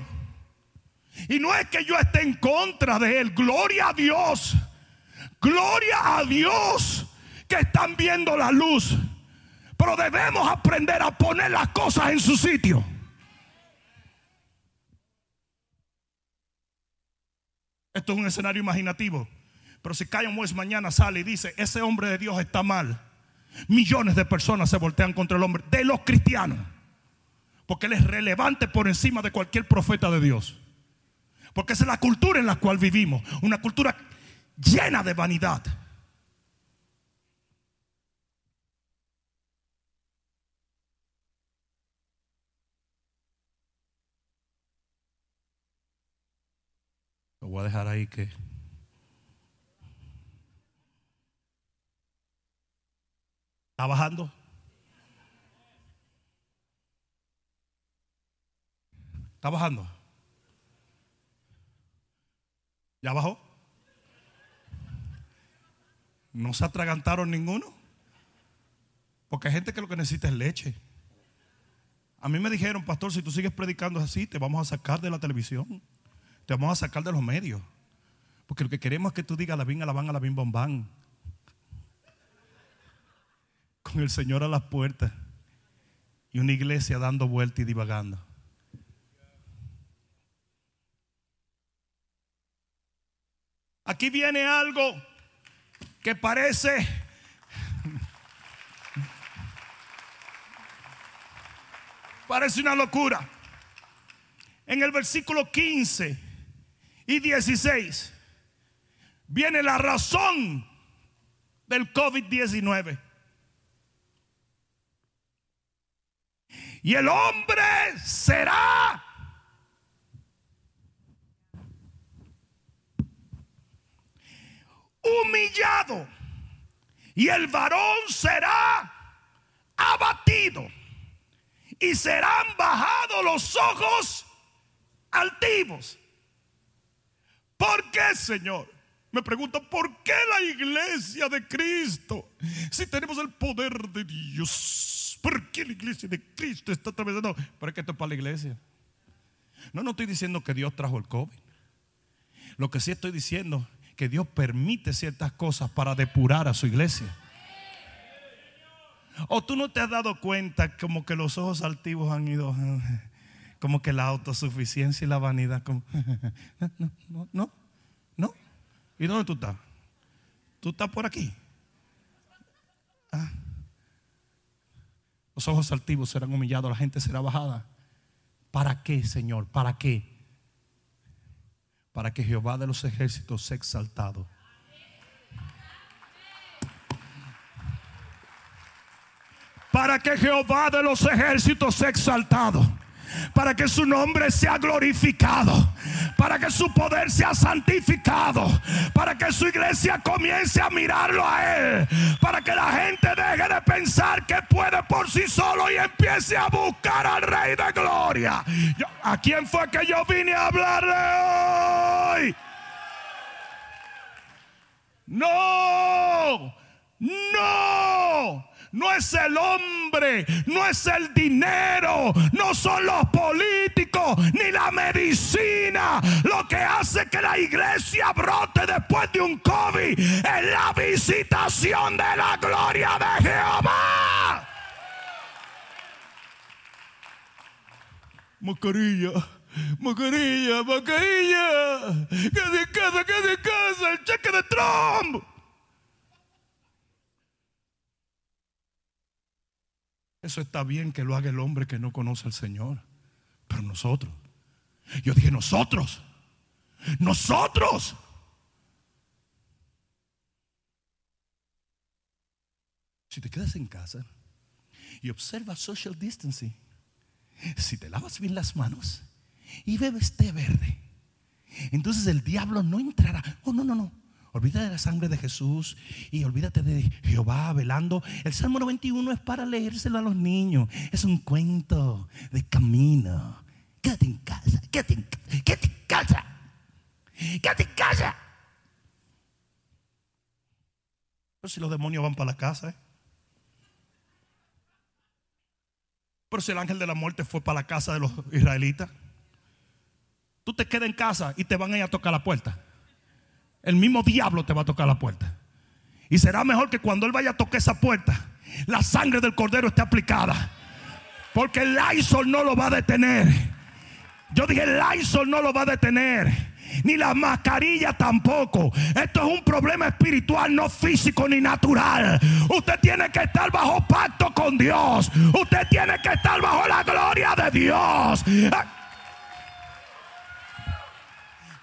Y no es que yo esté en contra de él. Gloria a Dios. Gloria a Dios que están viendo la luz. Pero debemos aprender a poner las cosas en su sitio. Esto es un escenario imaginativo. Pero si Cayo West mañana sale y dice, ese hombre de Dios está mal, millones de personas se voltean contra el hombre, de los cristianos. Porque él es relevante por encima de cualquier profeta de Dios. Porque esa es la cultura en la cual vivimos. Una cultura llena de vanidad. Lo voy a dejar ahí que... ¿Está bajando? ¿Está bajando? ¿Ya bajó? ¿No se atragantaron ninguno? Porque hay gente que lo que necesita es leche. A mí me dijeron, pastor, si tú sigues predicando así, te vamos a sacar de la televisión. Te vamos a sacar de los medios. Porque lo que queremos es que tú digas la bin, a la van, a la bin, bombán. Con el Señor a las puertas. Y una iglesia dando vuelta y divagando. Aquí viene algo que parece parece una locura. En el versículo 15 y 16 viene la razón del COVID-19. Y el hombre será humillado. Y el varón será abatido. Y serán bajados los ojos altivos. ¿Por qué, Señor? Me pregunto, ¿por qué la iglesia de Cristo? Si tenemos el poder de Dios, ¿por qué la iglesia de Cristo está atravesando? ¿Por qué esto es para la iglesia? No, no estoy diciendo que Dios trajo el COVID. Lo que sí estoy diciendo que Dios permite ciertas cosas para depurar a su iglesia. O tú no te has dado cuenta como que los ojos altivos han ido, como que la autosuficiencia y la vanidad, no, no, no. ¿Y dónde tú estás? Tú estás por aquí. Ah. Los ojos altivos serán humillados, la gente será bajada. ¿Para qué, Señor? ¿Para qué? para que Jehová de los ejércitos sea exaltado. Para que Jehová de los ejércitos sea exaltado para que su nombre sea glorificado, para que su poder sea santificado, para que su iglesia comience a mirarlo a Él, para que la gente deje de pensar que puede por sí solo y empiece a buscar al Rey de Gloria. ¿A quién fue que yo vine a hablarle hoy? No, no no es el hombre, no es el dinero, no son los políticos, ni la medicina. Lo que hace que la iglesia brote después de un COVID es la visitación de la gloria de Jehová. Mascarilla. Mascarilla, mascarilla. Que de casa, que de casa, el cheque de Trump. Eso está bien que lo haga el hombre que no conoce al Señor. Pero nosotros, yo dije nosotros, nosotros. Si te quedas en casa y observas social distancing, si te lavas bien las manos y bebes té verde, entonces el diablo no entrará. Oh, no, no, no. Olvídate de la sangre de Jesús y olvídate de Jehová velando. El Salmo 91 es para leérselo a los niños. Es un cuento de camino. Quédate en casa, quédate en casa, quédate en casa. Quédate en casa. Pero si los demonios van para la casa, ¿eh? Pero si el ángel de la muerte fue para la casa de los israelitas, tú te quedas en casa y te van a ir a tocar la puerta el mismo diablo te va a tocar la puerta. Y será mejor que cuando Él vaya a tocar esa puerta, la sangre del cordero esté aplicada. Porque el Lysol no lo va a detener. Yo dije, el Lysol no lo va a detener. Ni la mascarilla tampoco. Esto es un problema espiritual, no físico ni natural. Usted tiene que estar bajo pacto con Dios. Usted tiene que estar bajo la gloria de Dios.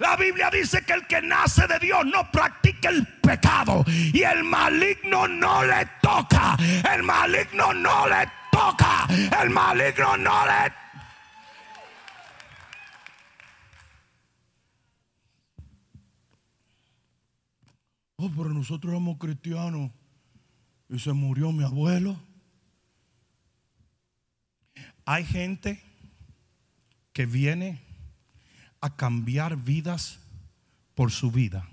La Biblia dice que el que nace de Dios no practica el pecado y el maligno no le toca. El maligno no le toca. El maligno no le Oh, pero nosotros éramos cristianos y se murió mi abuelo. Hay gente que viene a cambiar vidas por su vida.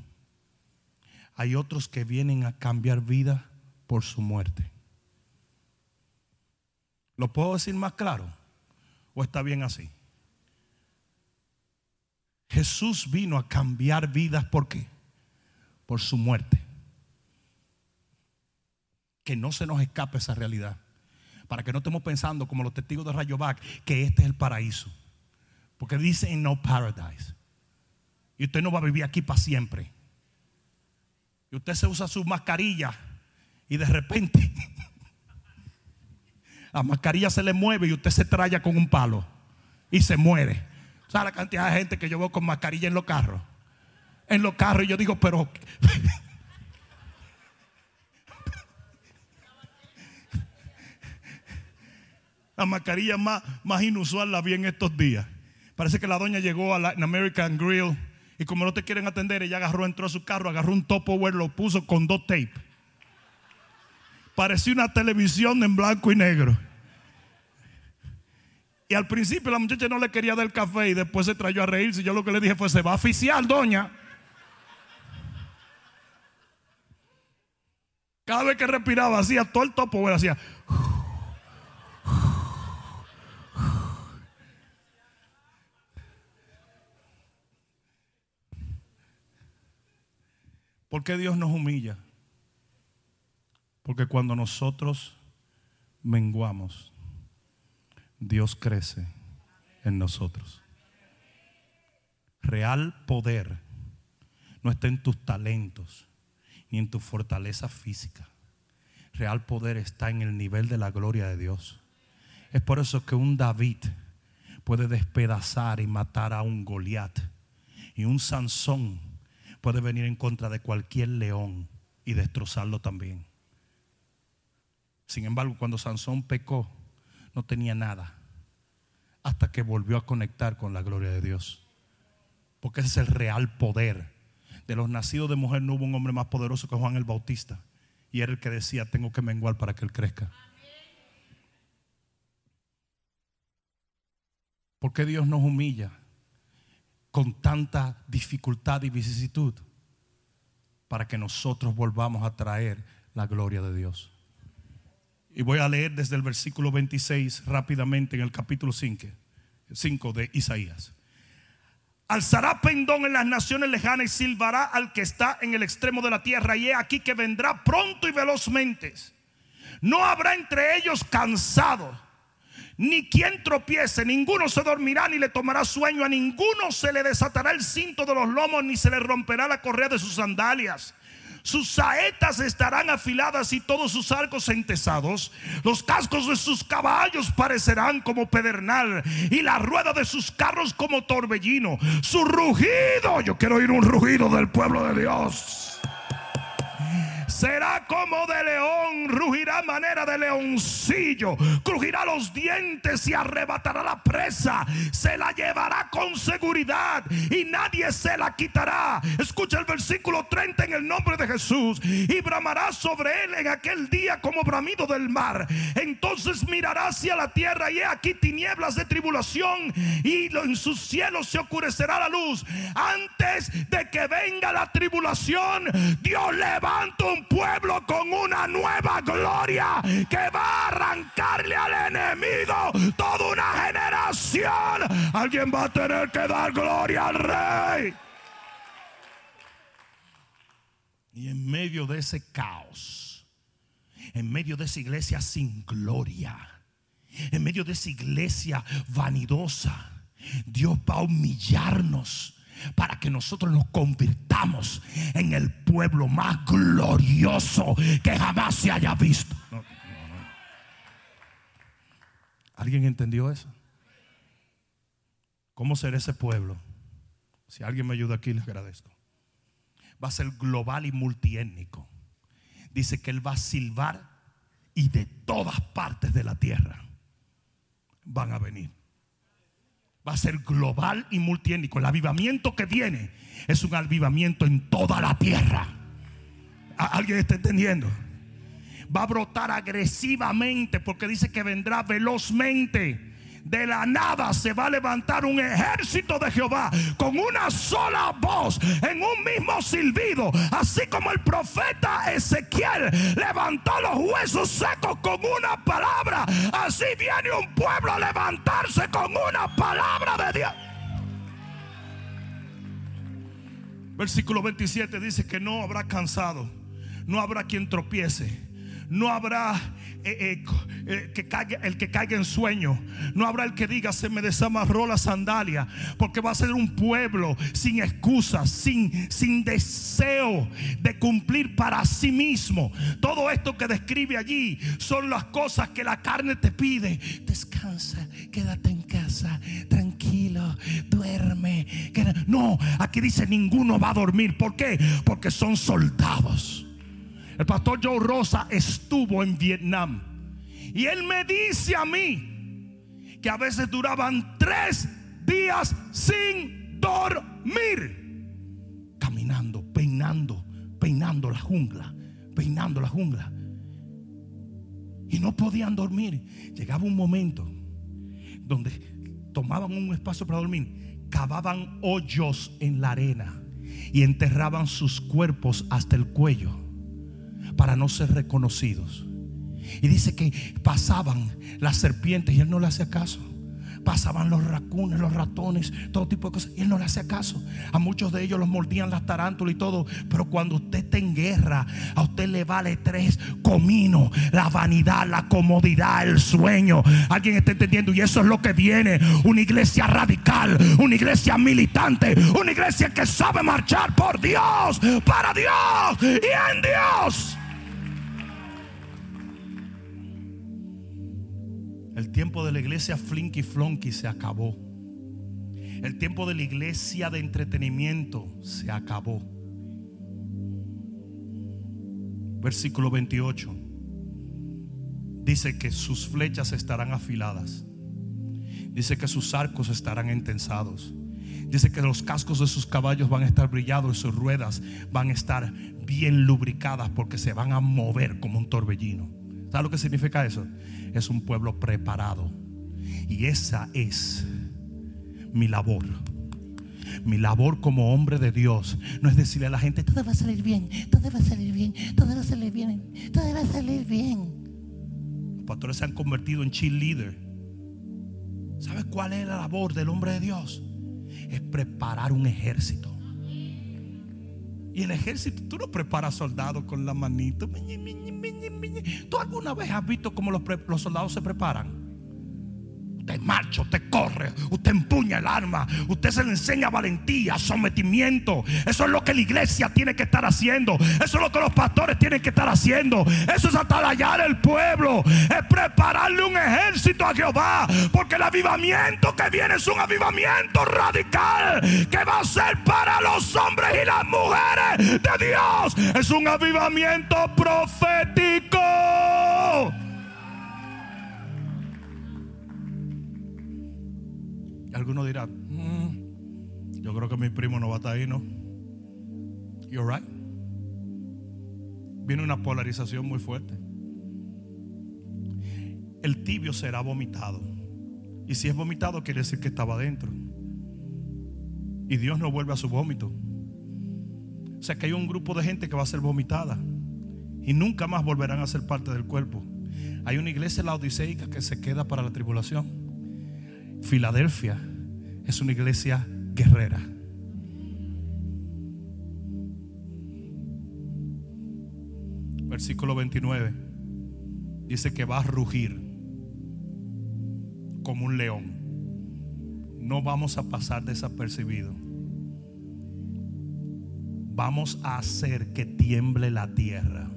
Hay otros que vienen a cambiar vida por su muerte. ¿Lo puedo decir más claro? ¿O está bien así? Jesús vino a cambiar vidas ¿por qué? Por su muerte. Que no se nos escape esa realidad. Para que no estemos pensando como los testigos de Rayovac que este es el paraíso. Porque dice no paradise. Y usted no va a vivir aquí para siempre. Y usted se usa su mascarilla y de repente la mascarilla se le mueve y usted se traya con un palo y se muere. ¿Sabe la cantidad de gente que yo veo con mascarilla en los carros? En los carros y yo digo, pero... La mascarilla más, más inusual la vi en estos días. Parece que la doña llegó a la American Grill y como no te quieren atender, ella agarró, entró a su carro, agarró un Tupperware, lo puso con dos tapes. Parecía una televisión en blanco y negro. Y al principio la muchacha no le quería dar café y después se trayó a reírse. Yo lo que le dije fue, se va a oficiar, doña. Cada vez que respiraba, hacía todo el topo, hacía. ¿Por qué Dios nos humilla? Porque cuando nosotros menguamos, Dios crece en nosotros. Real poder no está en tus talentos ni en tu fortaleza física. Real poder está en el nivel de la gloria de Dios. Es por eso que un David puede despedazar y matar a un Goliat y un Sansón puede venir en contra de cualquier león y destrozarlo también. Sin embargo, cuando Sansón pecó, no tenía nada hasta que volvió a conectar con la gloria de Dios. Porque ese es el real poder. De los nacidos de mujer no hubo un hombre más poderoso que Juan el Bautista. Y era el que decía, tengo que menguar para que él crezca. ¿Por qué Dios nos humilla? Con tanta dificultad y vicisitud para que nosotros volvamos a traer la gloria de Dios. Y voy a leer desde el versículo 26 rápidamente en el capítulo 5, 5 de Isaías. Alzará pendón en las naciones lejanas y silbará al que está en el extremo de la tierra. Y he aquí que vendrá pronto y velozmente. No habrá entre ellos cansado ni quien tropiece, ninguno se dormirá ni le tomará sueño, a ninguno se le desatará el cinto de los lomos ni se le romperá la correa de sus sandalias. Sus saetas estarán afiladas y todos sus arcos entesados. Los cascos de sus caballos parecerán como pedernal y la rueda de sus carros como torbellino. Su rugido, yo quiero oír un rugido del pueblo de Dios será como de león, rugirá manera de leoncillo, crujirá los dientes y arrebatará la presa, se la llevará con seguridad y nadie se la quitará. Escucha el versículo 30 en el nombre de Jesús y bramará sobre él en aquel día como bramido del mar. Entonces mirará hacia la tierra y he aquí tinieblas de tribulación y en sus cielos se oscurecerá la luz. Antes de que venga la tribulación, Dios levanta un pueblo con una nueva gloria que va a arrancarle al enemigo toda una generación. Alguien va a tener que dar gloria al rey. Y en medio de ese caos, en medio de esa iglesia sin gloria, en medio de esa iglesia vanidosa, Dios va a humillarnos para que nosotros nos convirtamos en el pueblo más glorioso que jamás se haya visto. ¿Alguien entendió eso? ¿Cómo será ese pueblo? Si alguien me ayuda aquí, les agradezco. Va a ser global y multiétnico. Dice que Él va a silbar y de todas partes de la tierra van a venir va a ser global y multiénico. El avivamiento que viene es un avivamiento en toda la tierra. ¿Alguien está entendiendo? Va a brotar agresivamente porque dice que vendrá velozmente de la nada se va a levantar un ejército de Jehová con una sola voz, en un mismo silbido, así como el profeta Ezequiel levantó los huesos secos con una palabra, así viene un pueblo a levantarse con una palabra de Dios. Versículo 27 dice que no habrá cansado, no habrá quien tropiece no habrá eh, eh, eh, que caiga, el que caiga en sueño. No habrá el que diga se me desamarró la sandalia. Porque va a ser un pueblo sin excusas, sin, sin deseo de cumplir para sí mismo. Todo esto que describe allí son las cosas que la carne te pide. Descansa, quédate en casa, tranquilo, duerme. No, aquí dice ninguno va a dormir. ¿Por qué? Porque son soldados. El pastor Joe Rosa estuvo en Vietnam. Y él me dice a mí que a veces duraban tres días sin dormir, caminando, peinando, peinando la jungla, peinando la jungla. Y no podían dormir. Llegaba un momento donde tomaban un espacio para dormir, cavaban hoyos en la arena y enterraban sus cuerpos hasta el cuello para no ser reconocidos. Y dice que pasaban las serpientes y él no le hacía caso pasaban los racunes, los ratones, todo tipo de cosas. Y él no le hacía caso. A muchos de ellos los mordían las tarántulas y todo. Pero cuando usted está en guerra, a usted le vale tres cominos. La vanidad, la comodidad, el sueño. Alguien está entendiendo. Y eso es lo que viene. Una iglesia radical, una iglesia militante, una iglesia que sabe marchar por Dios, para Dios y en Dios. El tiempo de la iglesia flinky flonky se acabó. El tiempo de la iglesia de entretenimiento se acabó. Versículo 28. Dice que sus flechas estarán afiladas. Dice que sus arcos estarán entensados. Dice que los cascos de sus caballos van a estar brillados y sus ruedas van a estar bien lubricadas porque se van a mover como un torbellino. ¿Sabe lo que significa eso? Es un pueblo preparado. Y esa es mi labor. Mi labor como hombre de Dios no es decirle a la gente, todo va a salir bien, todo va a salir bien, todo va a salir bien, todo va a salir bien. Los pastores se han convertido en cheerleader. ¿Sabes cuál es la labor del hombre de Dios? Es preparar un ejército. Y el ejército, tú no preparas soldados con la manito. ¿Tú alguna vez has visto cómo los, los soldados se preparan? Usted marcha, usted corre, usted empuña el arma, usted se le enseña valentía, sometimiento. Eso es lo que la iglesia tiene que estar haciendo. Eso es lo que los pastores tienen que estar haciendo. Eso es atalayar el pueblo, es prepararle un ejército a Jehová. Porque el avivamiento que viene es un avivamiento radical que va a ser para los hombres y las mujeres de Dios. Es un avivamiento profético. Algunos dirán, mm, yo creo que mi primo no va a estar ahí, ¿no? You're right. Viene una polarización muy fuerte. El tibio será vomitado. Y si es vomitado, quiere decir que estaba dentro. Y Dios no vuelve a su vómito. O sea que hay un grupo de gente que va a ser vomitada. Y nunca más volverán a ser parte del cuerpo. Hay una iglesia laodiceica que se queda para la tribulación. Filadelfia es una iglesia guerrera. Versículo 29 dice que va a rugir como un león. No vamos a pasar desapercibido. Vamos a hacer que tiemble la tierra.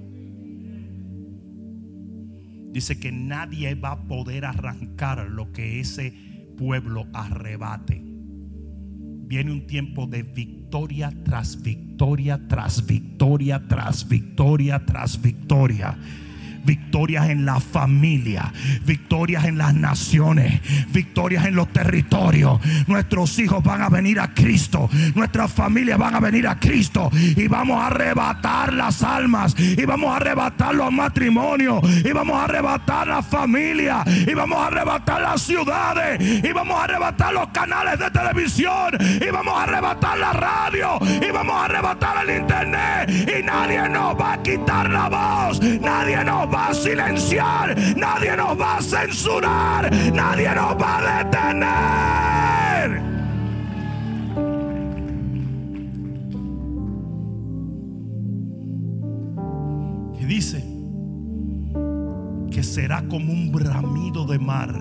Dice que nadie va a poder arrancar lo que ese pueblo arrebate. Viene un tiempo de victoria tras victoria, tras victoria, tras victoria, tras victoria victorias en la familia, victorias en las naciones, victorias en los territorios. Nuestros hijos van a venir a Cristo, nuestras familias van a venir a Cristo y vamos a arrebatar las almas y vamos a arrebatar los matrimonios y vamos a arrebatar la familia y vamos a arrebatar las ciudades y vamos a arrebatar los canales de televisión y vamos a arrebatar la radio y vamos a arrebatar el internet y nadie nos va a quitar la voz, nadie nos va a silenciar, nadie nos va a censurar, nadie nos va a detener. Y dice que será como un bramido de mar.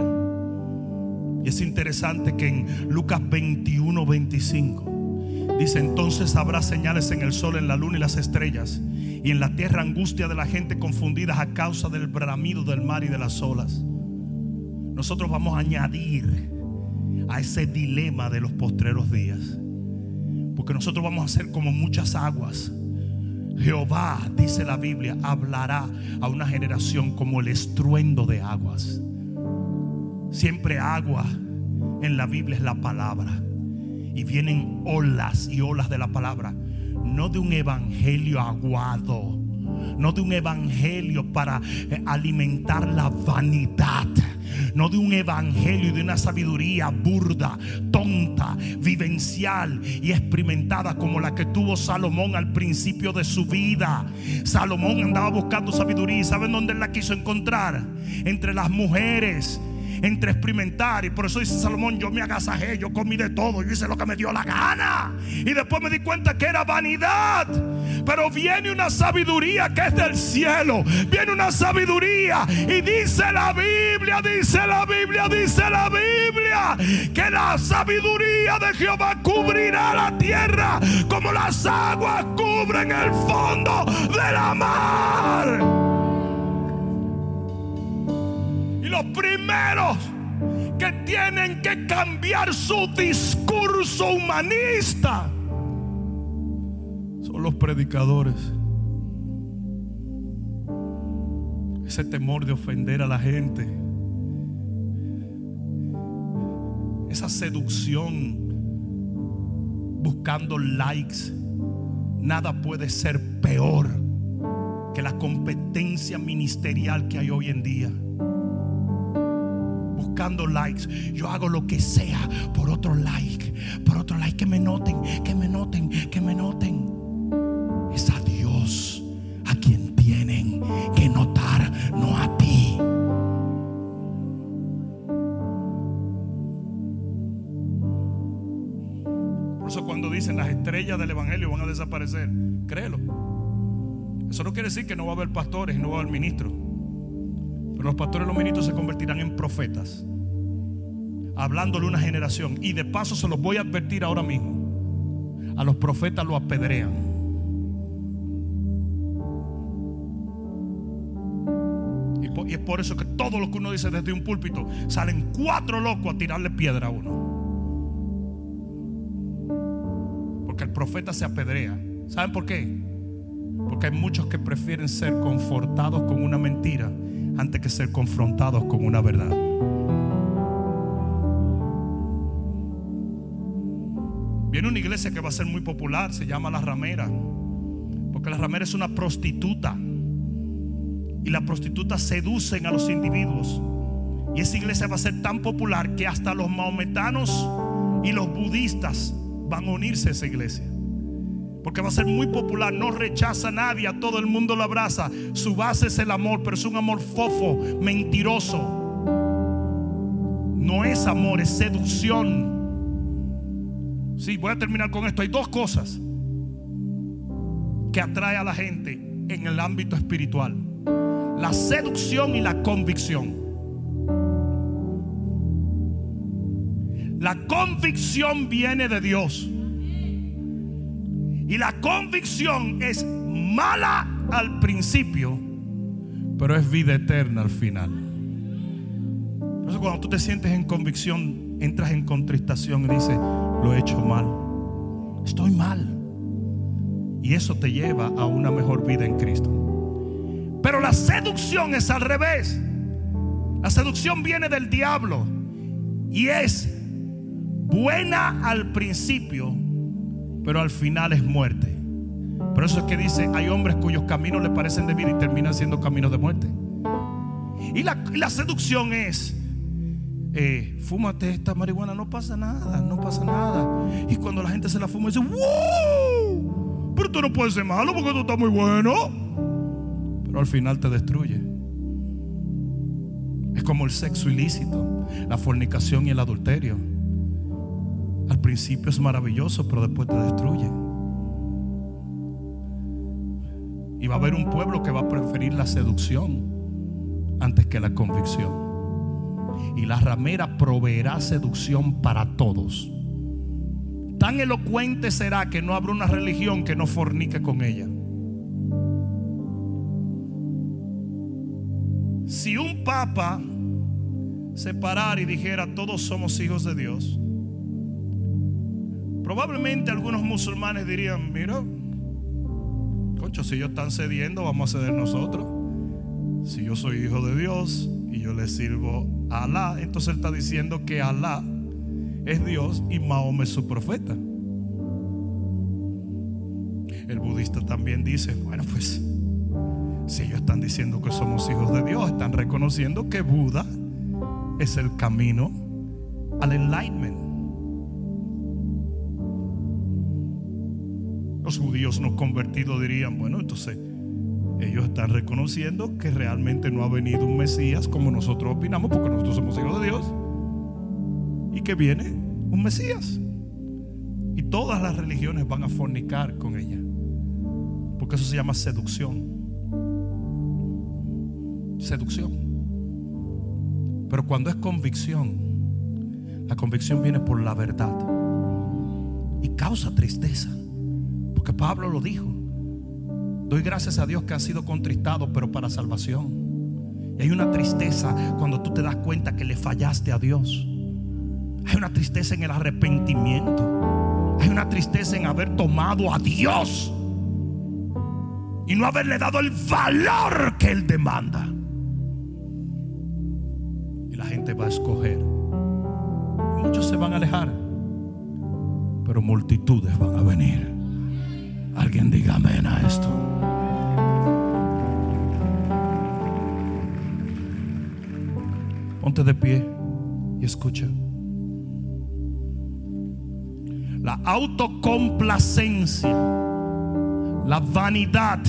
Y es interesante que en Lucas 21, 25 dice entonces habrá señales en el sol, en la luna y las estrellas y en la tierra angustia de la gente confundida a causa del bramido del mar y de las olas. Nosotros vamos a añadir a ese dilema de los postreros días. Porque nosotros vamos a ser como muchas aguas. Jehová, dice la Biblia, hablará a una generación como el estruendo de aguas. Siempre agua en la Biblia es la palabra. Y vienen olas y olas de la palabra. No de un evangelio aguado. No de un evangelio para eh, alimentar la vanidad no de un evangelio y de una sabiduría burda, tonta, vivencial y experimentada como la que tuvo Salomón al principio de su vida. Salomón andaba buscando sabiduría y ¿saben dónde la quiso encontrar? Entre las mujeres entre experimentar. Y por eso dice Salomón, yo me agasajé, yo comí de todo, yo hice lo que me dio la gana. Y después me di cuenta que era vanidad. Pero viene una sabiduría que es del cielo. Viene una sabiduría. Y dice la Biblia, dice la Biblia, dice la Biblia. Que la sabiduría de Jehová cubrirá la tierra como las aguas cubren el fondo de la mar. Los primeros que tienen que cambiar su discurso humanista son los predicadores. Ese temor de ofender a la gente. Esa seducción buscando likes. Nada puede ser peor que la competencia ministerial que hay hoy en día buscando likes. Yo hago lo que sea por otro like, por otro like, que me noten, que me noten, que me noten. Es a Dios a quien tienen que notar, no a ti. Por eso cuando dicen las estrellas del Evangelio van a desaparecer, créelo. Eso no quiere decir que no va a haber pastores y no va a haber ministros. Pero los pastores y los ministros se convertirán en profetas hablándole una generación. Y de paso se los voy a advertir ahora mismo. A los profetas lo apedrean. Y, es por eso que todo lo que uno dice desde un púlpito, salen cuatro locos a tirarle piedra a uno. Porque el profeta se apedrea. ¿Saben por qué? Porque hay muchos que prefieren ser confortados con una mentira antes que ser confrontados con una verdad. Viene una iglesia que va a ser muy popular, se llama La Ramera. Porque La Ramera es una prostituta. Y las prostitutas seducen a los individuos. Y esa iglesia va a ser tan popular que hasta los maometanos y los budistas van a unirse a esa iglesia. Porque va a ser muy popular, no rechaza a nadie, a todo el mundo lo abraza. Su base es el amor, pero es un amor fofo, mentiroso. No es amor, es seducción. Sí, voy a terminar con esto. Hay dos cosas que atrae a la gente en el ámbito espiritual. La seducción y la convicción. La convicción viene de Dios. Y la convicción es mala al principio, pero es vida eterna al final. Por eso cuando tú te sientes en convicción, entras en contristación y dices, lo he hecho mal. Estoy mal. Y eso te lleva a una mejor vida en Cristo. Pero la seducción es al revés. La seducción viene del diablo y es buena al principio, pero al final es muerte. Por eso es que dice, hay hombres cuyos caminos le parecen de vida y terminan siendo caminos de muerte. Y la, la seducción es, eh, fúmate esta marihuana, no pasa nada, no pasa nada. Y cuando la gente se la fuma, dice, ¡Wow! Pero tú no puedes ser malo porque tú estás muy bueno. Pero al final te destruye. Es como el sexo ilícito, la fornicación y el adulterio. Al principio es maravilloso, pero después te destruye. Y va a haber un pueblo que va a preferir la seducción antes que la convicción y la ramera proveerá seducción para todos. Tan elocuente será que no habrá una religión que no fornique con ella. Si un papa se parara y dijera todos somos hijos de Dios, probablemente algunos musulmanes dirían, mira, concho, si ellos están cediendo, vamos a ceder nosotros. Si yo soy hijo de Dios, y yo le sirvo a Alá. Entonces él está diciendo que Alá es Dios y Mahoma es su profeta. El budista también dice, bueno, pues si ellos están diciendo que somos hijos de Dios, están reconociendo que Buda es el camino al enlightenment. Los judíos no convertidos dirían, bueno, entonces ellos están reconociendo que realmente no ha venido un Mesías como nosotros opinamos, porque nosotros somos hijos de Dios, y que viene un Mesías. Y todas las religiones van a fornicar con ella, porque eso se llama seducción. Seducción. Pero cuando es convicción, la convicción viene por la verdad y causa tristeza, porque Pablo lo dijo. Doy gracias a Dios que ha sido contristado, pero para salvación. Y hay una tristeza cuando tú te das cuenta que le fallaste a Dios. Hay una tristeza en el arrepentimiento. Hay una tristeza en haber tomado a Dios y no haberle dado el valor que Él demanda. Y la gente va a escoger. Muchos se van a alejar, pero multitudes van a venir. Alguien diga amén a esto. Ponte de pie y escucha. La autocomplacencia, la vanidad,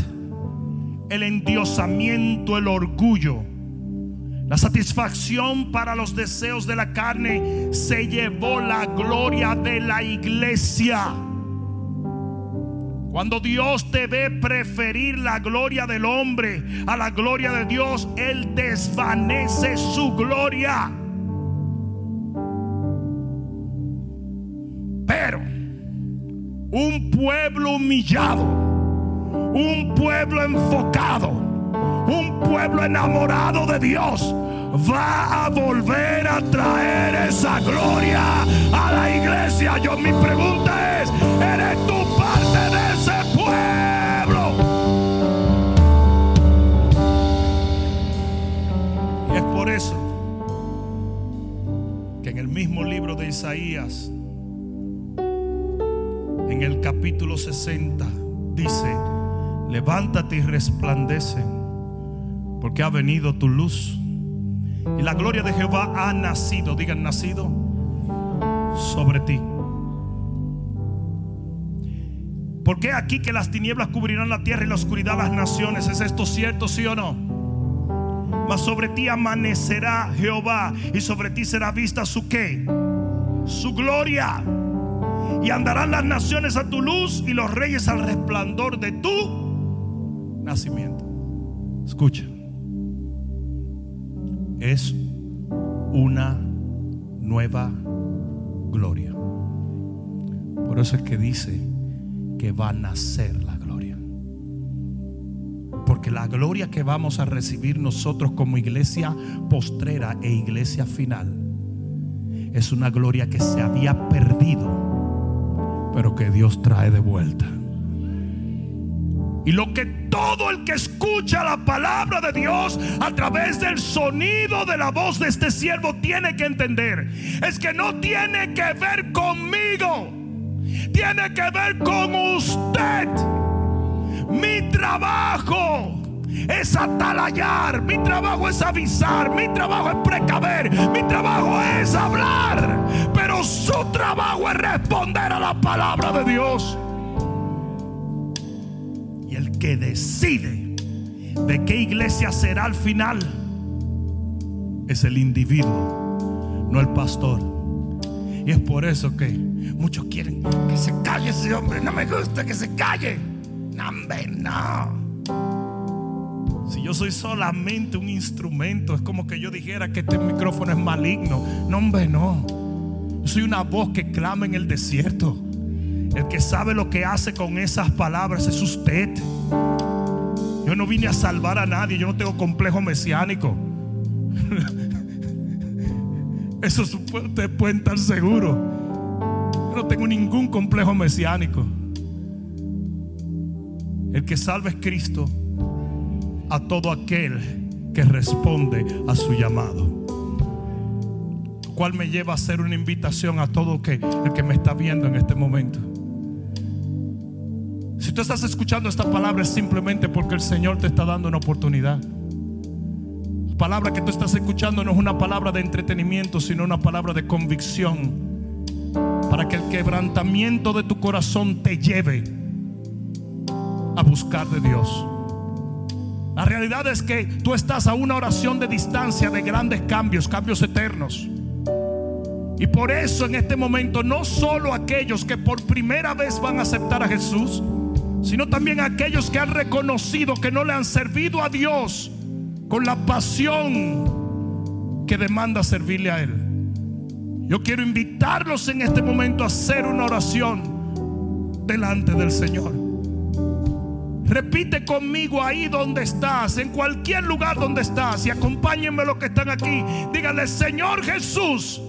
el endiosamiento, el orgullo, la satisfacción para los deseos de la carne se llevó la gloria de la iglesia. Cuando Dios debe preferir la gloria del hombre a la gloria de Dios, Él desvanece su gloria. Pero un pueblo humillado, un pueblo enfocado, un pueblo enamorado de Dios va a volver a traer esa gloria a la iglesia. Yo mi pregunta es, ¿eres tú parte de ese pueblo? Y es por eso que en el mismo libro de Isaías, en el capítulo 60, dice, levántate y resplandece, porque ha venido tu luz. Y la gloria de Jehová ha nacido, digan nacido, sobre ti. Porque aquí que las tinieblas cubrirán la tierra y la oscuridad las naciones. ¿Es esto cierto, sí o no? Mas sobre ti amanecerá Jehová y sobre ti será vista su qué? Su gloria. Y andarán las naciones a tu luz y los reyes al resplandor de tu nacimiento. Escucha. Es una nueva gloria. Por eso es que dice que va a nacer la gloria. Porque la gloria que vamos a recibir nosotros como iglesia postrera e iglesia final es una gloria que se había perdido, pero que Dios trae de vuelta. Y lo que todo el que escucha la palabra de Dios a través del sonido de la voz de este siervo tiene que entender es que no tiene que ver conmigo, tiene que ver con usted. Mi trabajo es atalayar, mi trabajo es avisar, mi trabajo es precaver, mi trabajo es hablar, pero su trabajo es responder a la palabra de Dios. Que decide de qué iglesia será al final es el individuo, no el pastor. Y es por eso que muchos quieren que se calle ese hombre. No me gusta que se calle. No, hombre, no. Si yo soy solamente un instrumento, es como que yo dijera que este micrófono es maligno. No, no. Yo soy una voz que clama en el desierto. El que sabe lo que hace con esas palabras es usted. Yo no vine a salvar a nadie, yo no tengo complejo mesiánico. Eso ustedes pueden estar seguros. Yo no tengo ningún complejo mesiánico. El que salva es Cristo a todo aquel que responde a su llamado. Cual me lleva a hacer una invitación a todo el que me está viendo en este momento. Si tú estás escuchando esta palabra es simplemente porque el Señor te está dando una oportunidad. La palabra que tú estás escuchando no es una palabra de entretenimiento, sino una palabra de convicción. Para que el quebrantamiento de tu corazón te lleve a buscar de Dios. La realidad es que tú estás a una oración de distancia de grandes cambios, cambios eternos. Y por eso en este momento no solo aquellos que por primera vez van a aceptar a Jesús, sino también aquellos que han reconocido que no le han servido a Dios con la pasión que demanda servirle a Él. Yo quiero invitarlos en este momento a hacer una oración delante del Señor. Repite conmigo ahí donde estás, en cualquier lugar donde estás, y acompáñenme los que están aquí. Díganle, Señor Jesús,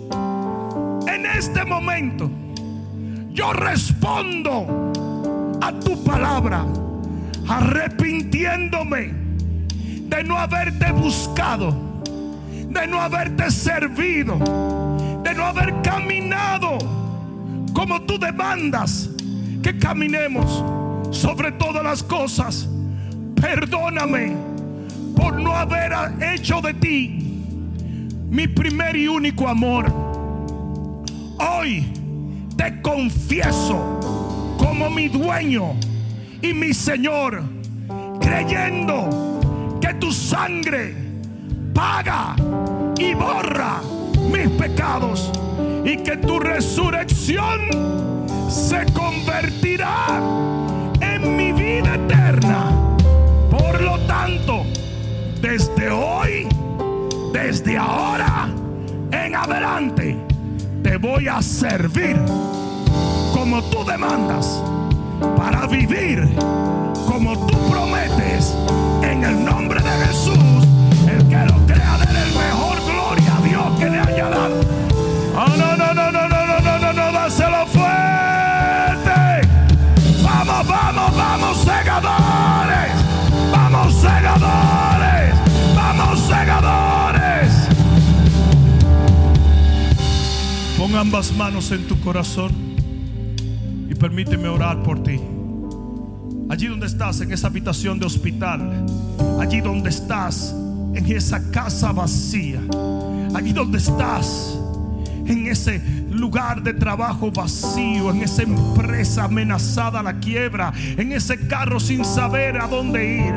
en este momento yo respondo a tu palabra, arrepintiéndome de no haberte buscado, de no haberte servido, de no haber caminado como tú demandas que caminemos sobre todas las cosas. Perdóname por no haber hecho de ti mi primer y único amor. Hoy te confieso como mi dueño y mi Señor, creyendo que tu sangre paga y borra mis pecados y que tu resurrección se convertirá mi vida eterna. Por lo tanto, desde hoy, desde ahora en adelante, te voy a servir como tú demandas para vivir como tú prometes en el nombre de Jesús. El que lo crea, den el mejor gloria a Dios que le haya dado. Oh, no, no, no, no, no, no, no, no, no, dáselo fuerte. Vamos, vamos, vamos, segadores. Vamos, segadores. Vamos, segadores. Pon ambas manos en tu corazón permíteme orar por ti. Allí donde estás, en esa habitación de hospital. Allí donde estás, en esa casa vacía. Allí donde estás, en ese lugar de trabajo vacío, en esa empresa amenazada a la quiebra, en ese carro sin saber a dónde ir.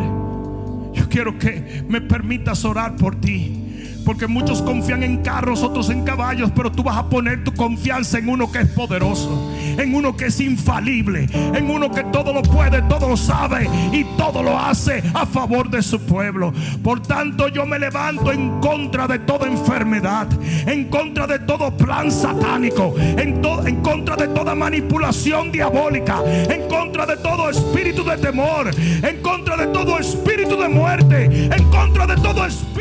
Yo quiero que me permitas orar por ti. Porque muchos confían en carros, otros en caballos, pero tú vas a poner tu confianza en uno que es poderoso, en uno que es infalible, en uno que todo lo puede, todo lo sabe y todo lo hace a favor de su pueblo. Por tanto, yo me levanto en contra de toda enfermedad, en contra de todo plan satánico, en, en contra de toda manipulación diabólica, en contra de todo espíritu de temor, en contra de todo espíritu de muerte, en contra de todo espíritu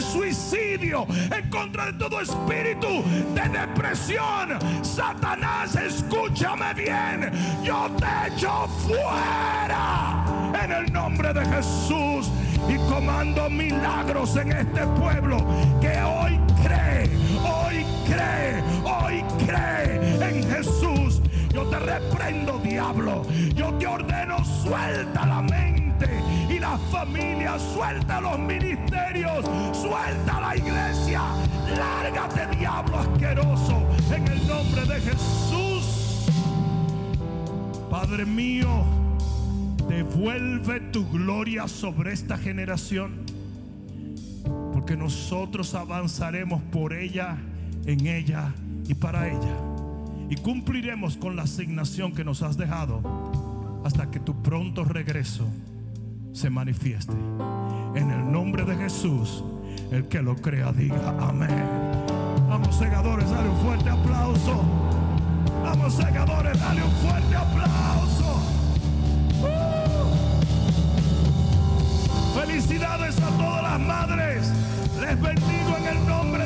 suicidio en contra de todo espíritu de depresión. Satanás, escúchame bien. Yo te echo fuera en el nombre de Jesús y comando milagros en este pueblo que hoy cree, hoy cree, hoy cree en Jesús. Yo te reprendo, diablo. Yo te ordeno, suelta la mente y la familia, suelta los ministerios, suelta la iglesia. Lárgate, diablo asqueroso, en el nombre de Jesús. Padre mío, devuelve tu gloria sobre esta generación, porque nosotros avanzaremos por ella, en ella y para ella. Y cumpliremos con la asignación que nos has dejado hasta que tu pronto regreso se manifieste. En el nombre de Jesús, el que lo crea diga amén. Vamos segadores, dale un fuerte aplauso. Vamos segadores, dale un fuerte aplauso. Uh. Felicidades a todas las madres. Les bendigo en el nombre